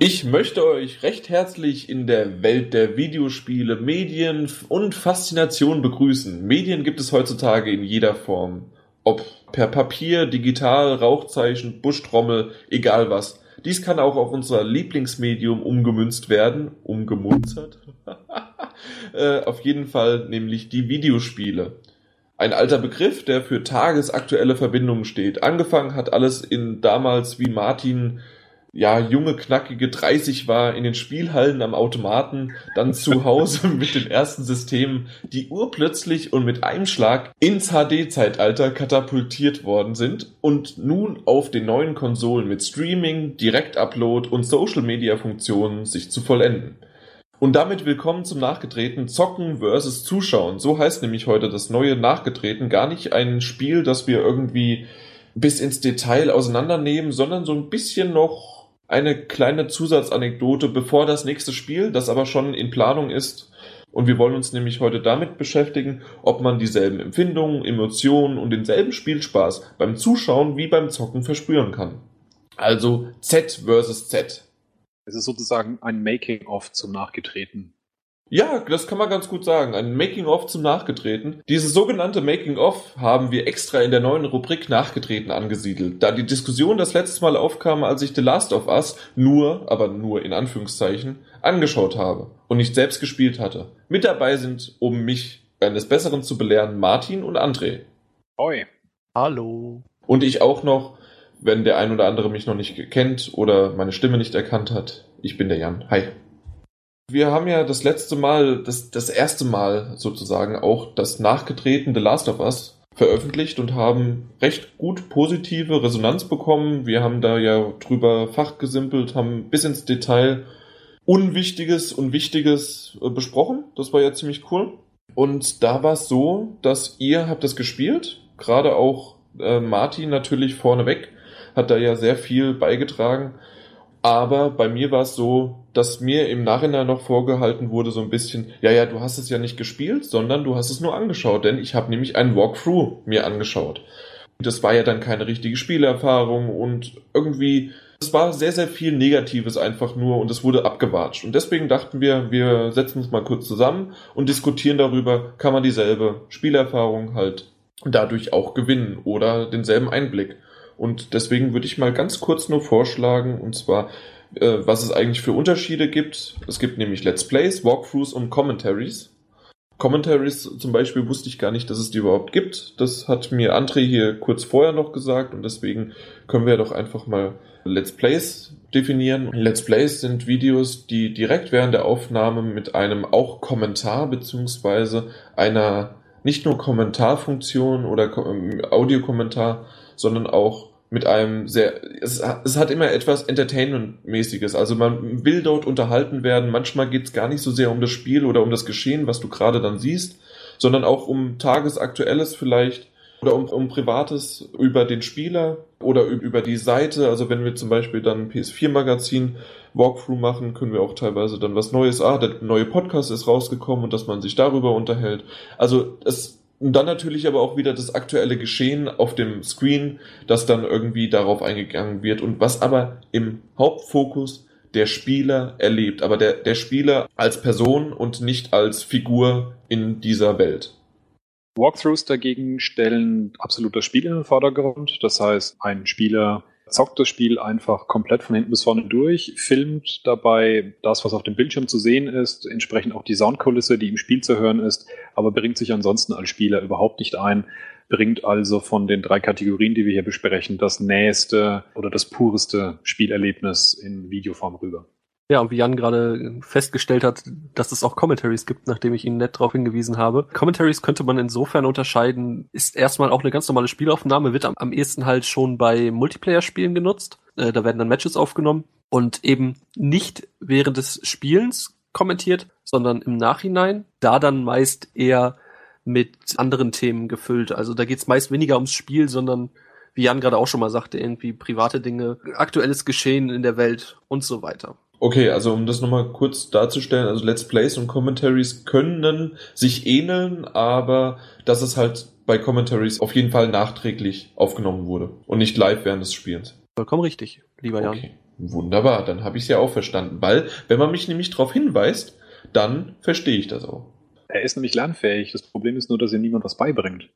Ich möchte euch recht herzlich in der Welt der Videospiele, Medien und Faszination begrüßen. Medien gibt es heutzutage in jeder Form. Ob per Papier, digital, Rauchzeichen, Buschtrommel, egal was. Dies kann auch auf unser Lieblingsmedium umgemünzt werden. Umgemunzert? äh, auf jeden Fall nämlich die Videospiele. Ein alter Begriff, der für tagesaktuelle Verbindungen steht. Angefangen hat alles in damals, wie Martin ja, junge, knackige 30 war in den Spielhallen am Automaten, dann zu Hause mit den ersten Systemen, die urplötzlich und mit einem Schlag ins HD-Zeitalter katapultiert worden sind und nun auf den neuen Konsolen mit Streaming, Direktupload und Social-Media-Funktionen sich zu vollenden. Und damit willkommen zum Nachgetreten Zocken versus Zuschauen. So heißt nämlich heute das neue Nachgetreten. Gar nicht ein Spiel, das wir irgendwie bis ins Detail auseinandernehmen, sondern so ein bisschen noch eine kleine Zusatzanekdote bevor das nächste Spiel, das aber schon in Planung ist. Und wir wollen uns nämlich heute damit beschäftigen, ob man dieselben Empfindungen, Emotionen und denselben Spielspaß beim Zuschauen wie beim Zocken verspüren kann. Also Z versus Z. Es ist sozusagen ein Making-of zum Nachgetreten. Ja, das kann man ganz gut sagen. Ein Making-of zum Nachgetreten. Dieses sogenannte Making-of haben wir extra in der neuen Rubrik Nachgetreten angesiedelt, da die Diskussion das letzte Mal aufkam, als ich The Last of Us nur, aber nur in Anführungszeichen, angeschaut habe und nicht selbst gespielt hatte. Mit dabei sind, um mich eines Besseren zu belehren, Martin und André. Hoi. Hallo. Und ich auch noch, wenn der ein oder andere mich noch nicht kennt oder meine Stimme nicht erkannt hat. Ich bin der Jan. Hi. Wir haben ja das letzte Mal, das, das erste Mal sozusagen auch das nachgetreten The Last of Us veröffentlicht und haben recht gut positive Resonanz bekommen. Wir haben da ja drüber fachgesimpelt, haben bis ins Detail Unwichtiges und Wichtiges äh, besprochen. Das war ja ziemlich cool. Und da war es so, dass ihr habt das gespielt, gerade auch äh, Martin natürlich vorneweg, hat da ja sehr viel beigetragen. Aber bei mir war es so, dass mir im Nachhinein noch vorgehalten wurde, so ein bisschen, ja, ja, du hast es ja nicht gespielt, sondern du hast es nur angeschaut, denn ich habe nämlich einen Walkthrough mir angeschaut. Das war ja dann keine richtige Spielerfahrung und irgendwie, es war sehr, sehr viel Negatives einfach nur und es wurde abgewatscht. Und deswegen dachten wir, wir setzen uns mal kurz zusammen und diskutieren darüber, kann man dieselbe Spielerfahrung halt dadurch auch gewinnen oder denselben Einblick. Und deswegen würde ich mal ganz kurz nur vorschlagen, und zwar, äh, was es eigentlich für Unterschiede gibt. Es gibt nämlich Let's Plays, Walkthroughs und Commentaries. Commentaries zum Beispiel wusste ich gar nicht, dass es die überhaupt gibt. Das hat mir André hier kurz vorher noch gesagt und deswegen können wir doch einfach mal Let's Plays definieren. Let's Plays sind Videos, die direkt während der Aufnahme mit einem auch Kommentar beziehungsweise einer nicht nur Kommentarfunktion oder Audiokommentar, sondern auch mit einem sehr, es, es hat immer etwas Entertainment-mäßiges. Also man will dort unterhalten werden. Manchmal geht es gar nicht so sehr um das Spiel oder um das Geschehen, was du gerade dann siehst, sondern auch um tagesaktuelles vielleicht oder um, um Privates über den Spieler oder über die Seite. Also wenn wir zum Beispiel dann PS4-Magazin Walkthrough machen, können wir auch teilweise dann was Neues, ah, der neue Podcast ist rausgekommen und dass man sich darüber unterhält. Also es und dann natürlich aber auch wieder das aktuelle Geschehen auf dem Screen, das dann irgendwie darauf eingegangen wird und was aber im Hauptfokus der Spieler erlebt, aber der, der Spieler als Person und nicht als Figur in dieser Welt. Walkthroughs dagegen stellen absolut das Spiel in den Vordergrund. Das heißt, ein Spieler zockt das Spiel einfach komplett von hinten bis vorne durch, filmt dabei das, was auf dem Bildschirm zu sehen ist, entsprechend auch die Soundkulisse, die im Spiel zu hören ist, aber bringt sich ansonsten als Spieler überhaupt nicht ein, bringt also von den drei Kategorien, die wir hier besprechen, das näheste oder das pureste Spielerlebnis in Videoform rüber. Ja, und wie Jan gerade festgestellt hat, dass es auch Commentaries gibt, nachdem ich ihn nett darauf hingewiesen habe. Commentaries könnte man insofern unterscheiden, ist erstmal auch eine ganz normale Spielaufnahme, wird am, am ehesten halt schon bei Multiplayer-Spielen genutzt. Äh, da werden dann Matches aufgenommen und eben nicht während des Spielens kommentiert, sondern im Nachhinein, da dann meist eher mit anderen Themen gefüllt. Also da geht's meist weniger ums Spiel, sondern wie Jan gerade auch schon mal sagte, irgendwie private Dinge, aktuelles Geschehen in der Welt und so weiter. Okay, also um das nochmal kurz darzustellen, also Let's Plays und Commentaries können sich ähneln, aber dass es halt bei Commentaries auf jeden Fall nachträglich aufgenommen wurde und nicht live während des Spiels. Vollkommen richtig, lieber Jan. Okay. Wunderbar, dann habe ich es ja auch verstanden. Weil, wenn man mich nämlich darauf hinweist, dann verstehe ich das auch. Er ist nämlich lernfähig. Das Problem ist nur, dass ihr niemand was beibringt.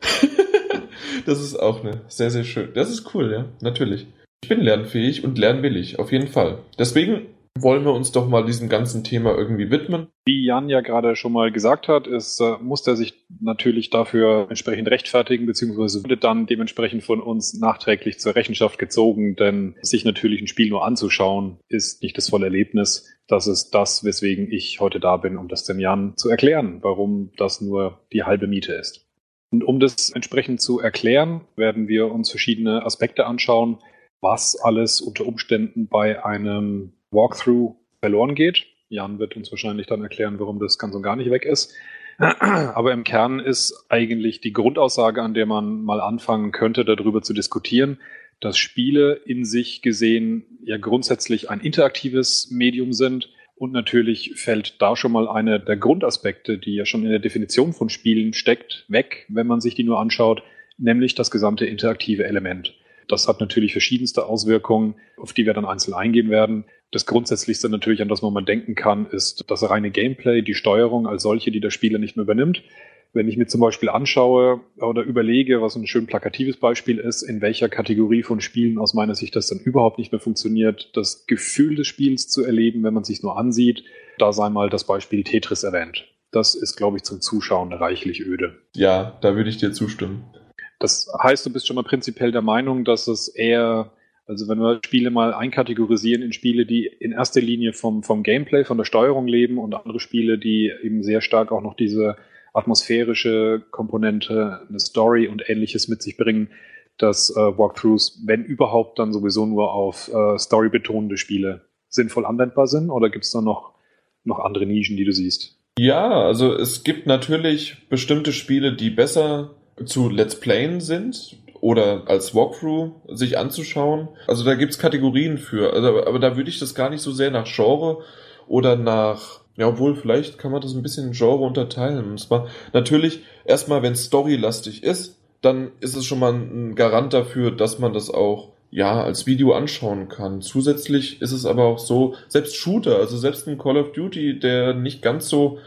das ist auch eine sehr, sehr schön. Das ist cool, ja, natürlich. Ich bin lernfähig und lernwillig, auf jeden Fall. Deswegen wollen wir uns doch mal diesem ganzen Thema irgendwie widmen. Wie Jan ja gerade schon mal gesagt hat, ist, äh, muss er sich natürlich dafür entsprechend rechtfertigen, beziehungsweise wird dann dementsprechend von uns nachträglich zur Rechenschaft gezogen, denn sich natürlich ein Spiel nur anzuschauen, ist nicht das volle Erlebnis. Das ist das, weswegen ich heute da bin, um das dem Jan zu erklären, warum das nur die halbe Miete ist. Und um das entsprechend zu erklären, werden wir uns verschiedene Aspekte anschauen, was alles unter Umständen bei einem Walkthrough verloren geht. Jan wird uns wahrscheinlich dann erklären, warum das ganz und gar nicht weg ist. Aber im Kern ist eigentlich die Grundaussage, an der man mal anfangen könnte, darüber zu diskutieren, dass Spiele in sich gesehen ja grundsätzlich ein interaktives Medium sind. Und natürlich fällt da schon mal einer der Grundaspekte, die ja schon in der Definition von Spielen steckt, weg, wenn man sich die nur anschaut, nämlich das gesamte interaktive Element. Das hat natürlich verschiedenste Auswirkungen, auf die wir dann einzeln eingehen werden. Das Grundsätzlichste natürlich, an das man mal denken kann, ist das reine Gameplay, die Steuerung als solche, die der Spieler nicht mehr übernimmt. Wenn ich mir zum Beispiel anschaue oder überlege, was ein schön plakatives Beispiel ist, in welcher Kategorie von Spielen aus meiner Sicht das dann überhaupt nicht mehr funktioniert, das Gefühl des Spiels zu erleben, wenn man sich nur ansieht, da sei mal das Beispiel Tetris erwähnt. Das ist, glaube ich, zum Zuschauen reichlich öde. Ja, da würde ich dir zustimmen. Das heißt, du bist schon mal prinzipiell der Meinung, dass es eher, also wenn wir Spiele mal einkategorisieren in Spiele, die in erster Linie vom, vom Gameplay, von der Steuerung leben und andere Spiele, die eben sehr stark auch noch diese atmosphärische Komponente, eine Story und ähnliches mit sich bringen, dass äh, Walkthroughs, wenn überhaupt, dann sowieso nur auf äh, storybetonende Spiele sinnvoll anwendbar sind? Oder gibt es da noch, noch andere Nischen, die du siehst? Ja, also es gibt natürlich bestimmte Spiele, die besser zu Let's Playen sind oder als Walkthrough sich anzuschauen. Also da gibt's Kategorien für. Also, aber da würde ich das gar nicht so sehr nach Genre oder nach, ja, obwohl vielleicht kann man das ein bisschen in Genre unterteilen. Und zwar natürlich erstmal, wenn storylastig ist, dann ist es schon mal ein Garant dafür, dass man das auch ja, als Video anschauen kann. Zusätzlich ist es aber auch so, selbst Shooter, also selbst ein Call of Duty, der nicht ganz so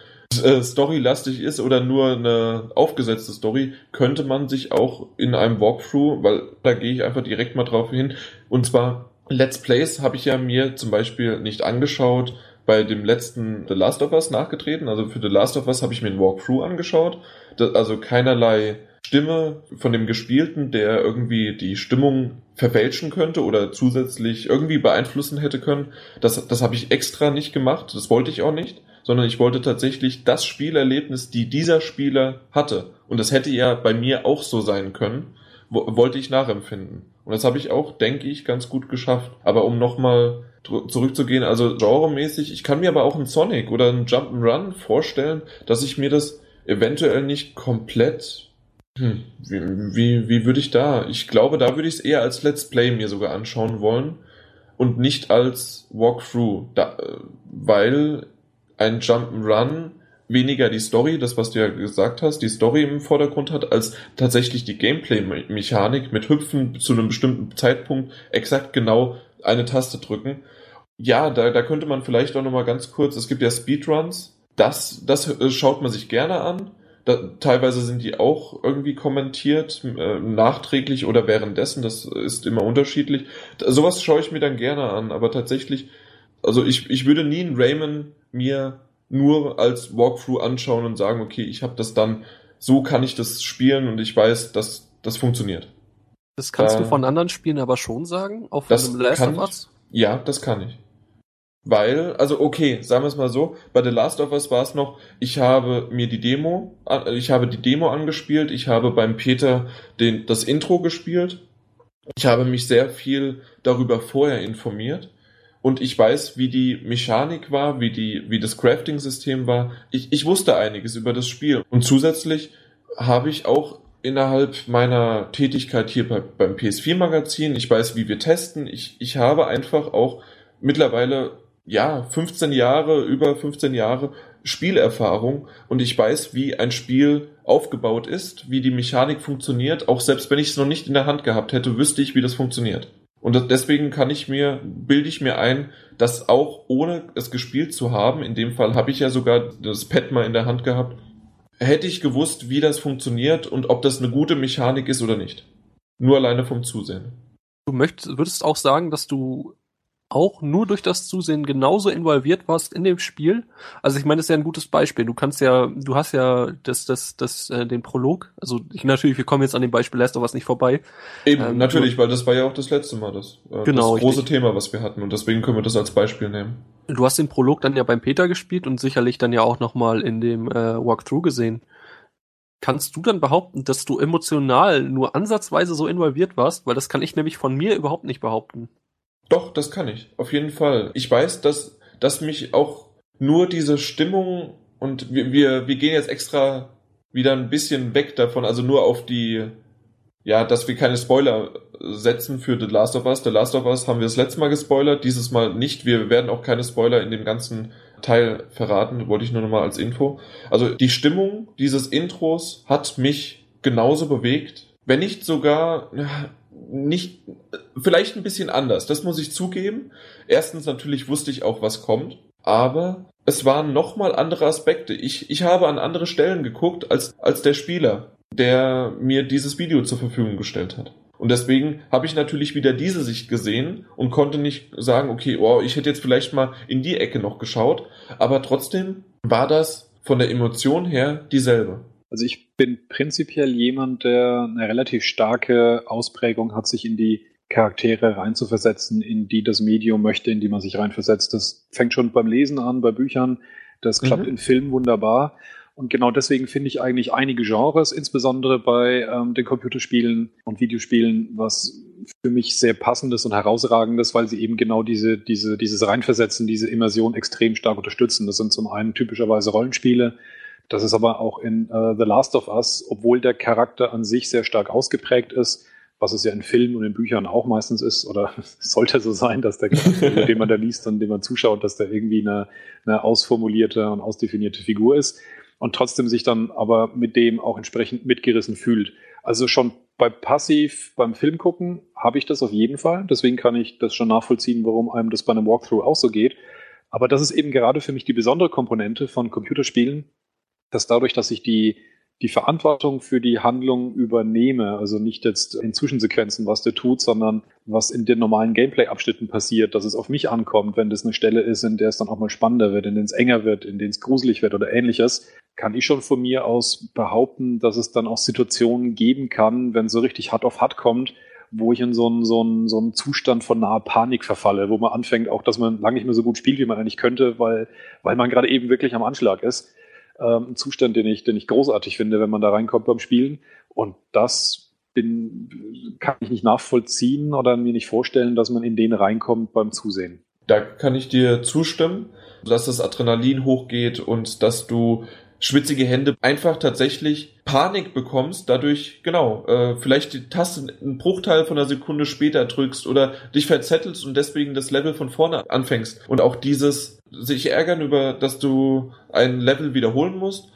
äh, storylastig ist oder nur eine aufgesetzte Story, könnte man sich auch in einem Walkthrough, weil da gehe ich einfach direkt mal drauf hin, und zwar Let's Plays habe ich ja mir zum Beispiel nicht angeschaut, bei dem letzten The Last of Us nachgetreten. Also für The Last of Us habe ich mir ein Walkthrough angeschaut. Das, also keinerlei Stimme von dem Gespielten, der irgendwie die Stimmung verfälschen könnte oder zusätzlich irgendwie beeinflussen hätte können. Das, das habe ich extra nicht gemacht. Das wollte ich auch nicht sondern ich wollte tatsächlich das Spielerlebnis, die dieser Spieler hatte. Und das hätte ja bei mir auch so sein können, wollte ich nachempfinden. Und das habe ich auch, denke ich, ganz gut geschafft. Aber um nochmal zurückzugehen, also genremäßig, ich kann mir aber auch einen Sonic oder einen Jump'n'Run vorstellen, dass ich mir das eventuell nicht komplett hm, wie, wie, wie würde ich da? Ich glaube, da würde ich es eher als Let's Play mir sogar anschauen wollen und nicht als Walkthrough, da, äh, weil ein Jump'n'Run weniger die Story, das was du ja gesagt hast, die Story im Vordergrund hat, als tatsächlich die Gameplay-Mechanik mit Hüpfen zu einem bestimmten Zeitpunkt exakt genau eine Taste drücken. Ja, da, da könnte man vielleicht auch nochmal ganz kurz, es gibt ja Speedruns, das, das äh, schaut man sich gerne an. Da, teilweise sind die auch irgendwie kommentiert, äh, nachträglich oder währenddessen, das ist immer unterschiedlich. Da, sowas schaue ich mir dann gerne an, aber tatsächlich, also ich, ich würde nie einen Rayman mir nur als Walkthrough anschauen und sagen, okay, ich habe das dann, so kann ich das spielen und ich weiß, dass das funktioniert. Das kannst da, du von anderen Spielen aber schon sagen? Auf das einem Last of Us? Ja, das kann ich. Weil, also okay, sagen wir es mal so, bei The Last of Us war es noch, ich habe mir die Demo, ich habe die Demo angespielt, ich habe beim Peter den, das Intro gespielt, ich habe mich sehr viel darüber vorher informiert und ich weiß, wie die Mechanik war, wie die, wie das Crafting-System war. Ich, ich wusste einiges über das Spiel. Und zusätzlich habe ich auch innerhalb meiner Tätigkeit hier bei, beim PS4-Magazin, ich weiß, wie wir testen. Ich, ich habe einfach auch mittlerweile, ja, 15 Jahre, über 15 Jahre Spielerfahrung und ich weiß, wie ein Spiel aufgebaut ist, wie die Mechanik funktioniert. Auch selbst wenn ich es noch nicht in der Hand gehabt hätte, wüsste ich, wie das funktioniert. Und deswegen kann ich mir, bilde ich mir ein, dass auch ohne es gespielt zu haben, in dem Fall habe ich ja sogar das Pad mal in der Hand gehabt, hätte ich gewusst, wie das funktioniert und ob das eine gute Mechanik ist oder nicht. Nur alleine vom Zusehen. Du möchtest, würdest auch sagen, dass du auch nur durch das Zusehen genauso involviert warst in dem Spiel. Also ich meine, das ist ja ein gutes Beispiel. Du kannst ja, du hast ja das, das, das, äh, den Prolog. Also ich natürlich, wir kommen jetzt an dem Beispiel Last of Us nicht vorbei. Eben, ähm, natürlich, weil das war ja auch das letzte Mal das, äh, genau, das große richtig. Thema, was wir hatten. Und deswegen können wir das als Beispiel nehmen. Du hast den Prolog dann ja beim Peter gespielt und sicherlich dann ja auch noch mal in dem äh, Walkthrough gesehen. Kannst du dann behaupten, dass du emotional nur ansatzweise so involviert warst? Weil das kann ich nämlich von mir überhaupt nicht behaupten. Doch, das kann ich. Auf jeden Fall. Ich weiß, dass, dass mich auch nur diese Stimmung und wir, wir, wir gehen jetzt extra wieder ein bisschen weg davon, also nur auf die, ja, dass wir keine Spoiler setzen für The Last of Us. The Last of Us haben wir das letzte Mal gespoilert, dieses Mal nicht. Wir werden auch keine Spoiler in dem ganzen Teil verraten, wollte ich nur nochmal als Info. Also die Stimmung dieses Intros hat mich genauso bewegt, wenn nicht sogar nicht, vielleicht ein bisschen anders, das muss ich zugeben. Erstens natürlich wusste ich auch, was kommt, aber es waren nochmal andere Aspekte. Ich, ich habe an andere Stellen geguckt als, als der Spieler, der mir dieses Video zur Verfügung gestellt hat. Und deswegen habe ich natürlich wieder diese Sicht gesehen und konnte nicht sagen, okay, oh, ich hätte jetzt vielleicht mal in die Ecke noch geschaut, aber trotzdem war das von der Emotion her dieselbe. Also ich bin prinzipiell jemand, der eine relativ starke Ausprägung hat, sich in die Charaktere reinzuversetzen, in die das Medium möchte, in die man sich reinversetzt. Das fängt schon beim Lesen an, bei Büchern. Das klappt mhm. in Filmen wunderbar. Und genau deswegen finde ich eigentlich einige Genres, insbesondere bei ähm, den Computerspielen und Videospielen, was für mich sehr passendes und herausragendes, weil sie eben genau diese, diese, dieses Reinversetzen, diese Immersion extrem stark unterstützen. Das sind zum einen typischerweise Rollenspiele, das ist aber auch in uh, The Last of Us, obwohl der Charakter an sich sehr stark ausgeprägt ist, was es ja in Filmen und in Büchern auch meistens ist, oder sollte so sein, dass der Charakter, den man da liest und den man zuschaut, dass der irgendwie eine, eine ausformulierte und ausdefinierte Figur ist und trotzdem sich dann aber mit dem auch entsprechend mitgerissen fühlt. Also schon bei Passiv beim Film gucken habe ich das auf jeden Fall. Deswegen kann ich das schon nachvollziehen, warum einem das bei einem Walkthrough auch so geht. Aber das ist eben gerade für mich die besondere Komponente von Computerspielen, dass dadurch, dass ich die, die Verantwortung für die Handlung übernehme, also nicht jetzt in Zwischensequenzen, was der tut, sondern was in den normalen Gameplay-Abschnitten passiert, dass es auf mich ankommt, wenn das eine Stelle ist, in der es dann auch mal spannender wird, in der es enger wird, in der es gruselig wird oder ähnliches, kann ich schon von mir aus behaupten, dass es dann auch Situationen geben kann, wenn so richtig hart auf hart kommt, wo ich in so einen, so, einen, so einen Zustand von naher Panik verfalle, wo man anfängt auch, dass man lange nicht mehr so gut spielt, wie man eigentlich könnte, weil, weil man gerade eben wirklich am Anschlag ist ähm, ein Zustand, den ich, den ich großartig finde, wenn man da reinkommt beim Spielen. Und das bin, kann ich nicht nachvollziehen oder mir nicht vorstellen, dass man in den reinkommt beim Zusehen. Da kann ich dir zustimmen, dass das Adrenalin hochgeht und dass du schwitzige Hände einfach tatsächlich Panik bekommst, dadurch, genau, äh, vielleicht die Taste einen Bruchteil von einer Sekunde später drückst oder dich verzettelst und deswegen das Level von vorne anfängst. Und auch dieses sich ärgern über, dass du ein Level wiederholen musst,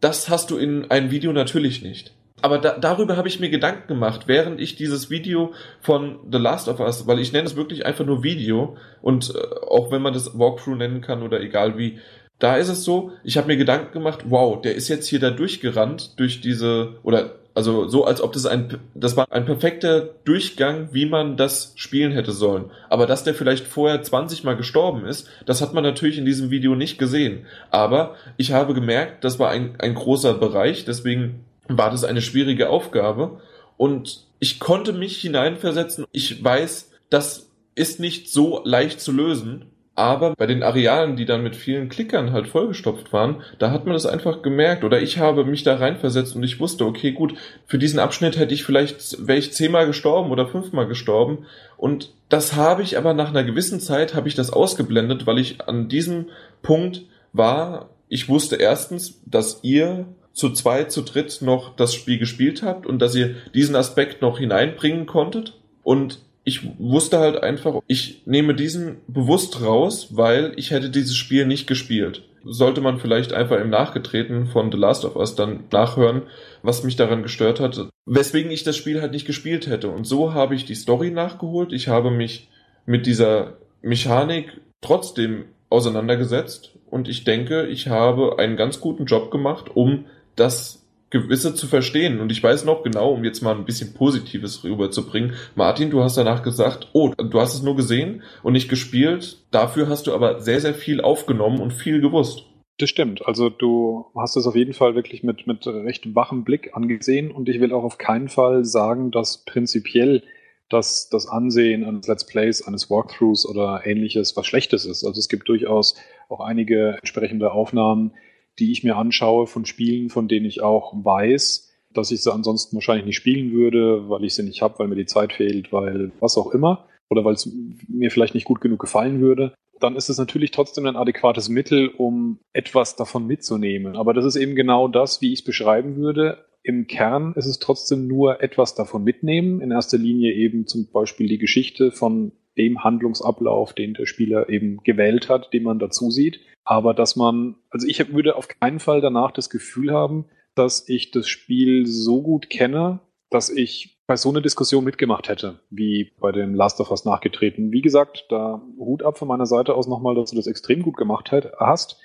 das hast du in einem Video natürlich nicht. Aber da, darüber habe ich mir Gedanken gemacht, während ich dieses Video von The Last of Us, weil ich nenne es wirklich einfach nur Video und äh, auch wenn man das Walkthrough nennen kann oder egal wie, da ist es so, ich habe mir Gedanken gemacht, wow, der ist jetzt hier da durchgerannt durch diese oder also so als ob das ein das war ein perfekter Durchgang, wie man das spielen hätte sollen. Aber dass der vielleicht vorher 20 mal gestorben ist, das hat man natürlich in diesem Video nicht gesehen. Aber ich habe gemerkt, das war ein ein großer Bereich, deswegen war das eine schwierige Aufgabe und ich konnte mich hineinversetzen. Ich weiß, das ist nicht so leicht zu lösen aber bei den Arealen, die dann mit vielen Klickern halt vollgestopft waren, da hat man das einfach gemerkt. Oder ich habe mich da reinversetzt und ich wusste, okay, gut, für diesen Abschnitt hätte ich vielleicht, wäre ich zehnmal gestorben oder fünfmal gestorben. Und das habe ich aber nach einer gewissen Zeit, habe ich das ausgeblendet, weil ich an diesem Punkt war, ich wusste erstens, dass ihr zu zweit, zu dritt noch das Spiel gespielt habt und dass ihr diesen Aspekt noch hineinbringen konntet. Und ich wusste halt einfach, ich nehme diesen bewusst raus, weil ich hätte dieses Spiel nicht gespielt. sollte man vielleicht einfach im Nachgetreten von The Last of Us dann nachhören, was mich daran gestört hat, weswegen ich das Spiel halt nicht gespielt hätte. Und so habe ich die Story nachgeholt. Ich habe mich mit dieser Mechanik trotzdem auseinandergesetzt und ich denke, ich habe einen ganz guten Job gemacht, um das Gewisse zu verstehen. Und ich weiß noch genau, um jetzt mal ein bisschen Positives rüberzubringen. Martin, du hast danach gesagt, oh, du hast es nur gesehen und nicht gespielt. Dafür hast du aber sehr, sehr viel aufgenommen und viel gewusst. Das stimmt. Also du hast es auf jeden Fall wirklich mit, mit recht wachem Blick angesehen und ich will auch auf keinen Fall sagen, dass prinzipiell das, das Ansehen eines Let's Plays, eines Walkthroughs oder ähnliches was Schlechtes ist. Also es gibt durchaus auch einige entsprechende Aufnahmen, die ich mir anschaue von Spielen, von denen ich auch weiß, dass ich sie ansonsten wahrscheinlich nicht spielen würde, weil ich sie nicht habe, weil mir die Zeit fehlt, weil was auch immer, oder weil es mir vielleicht nicht gut genug gefallen würde, dann ist es natürlich trotzdem ein adäquates Mittel, um etwas davon mitzunehmen. Aber das ist eben genau das, wie ich es beschreiben würde. Im Kern ist es trotzdem nur etwas davon mitnehmen. In erster Linie eben zum Beispiel die Geschichte von dem Handlungsablauf, den der Spieler eben gewählt hat, den man dazu sieht. Aber dass man, also ich würde auf keinen Fall danach das Gefühl haben, dass ich das Spiel so gut kenne, dass ich bei so einer Diskussion mitgemacht hätte, wie bei dem Last of Us nachgetreten. Wie gesagt, da Hut ab von meiner Seite aus nochmal, dass du das extrem gut gemacht hast.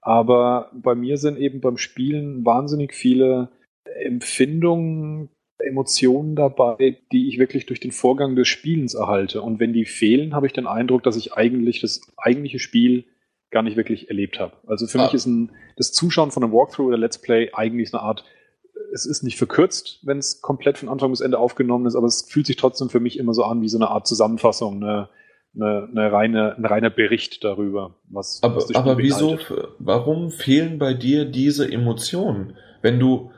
Aber bei mir sind eben beim Spielen wahnsinnig viele Empfindungen, Emotionen dabei, die ich wirklich durch den Vorgang des Spielens erhalte. Und wenn die fehlen, habe ich den Eindruck, dass ich eigentlich das eigentliche Spiel gar nicht wirklich erlebt habe. Also für ah. mich ist ein, das Zuschauen von einem Walkthrough oder Let's Play eigentlich eine Art, es ist nicht verkürzt, wenn es komplett von Anfang bis Ende aufgenommen ist, aber es fühlt sich trotzdem für mich immer so an wie so eine Art Zusammenfassung, eine, eine, eine reine, ein reiner Bericht darüber, was. Aber, was aber wieso, warum fehlen bei dir diese Emotionen? Wenn du,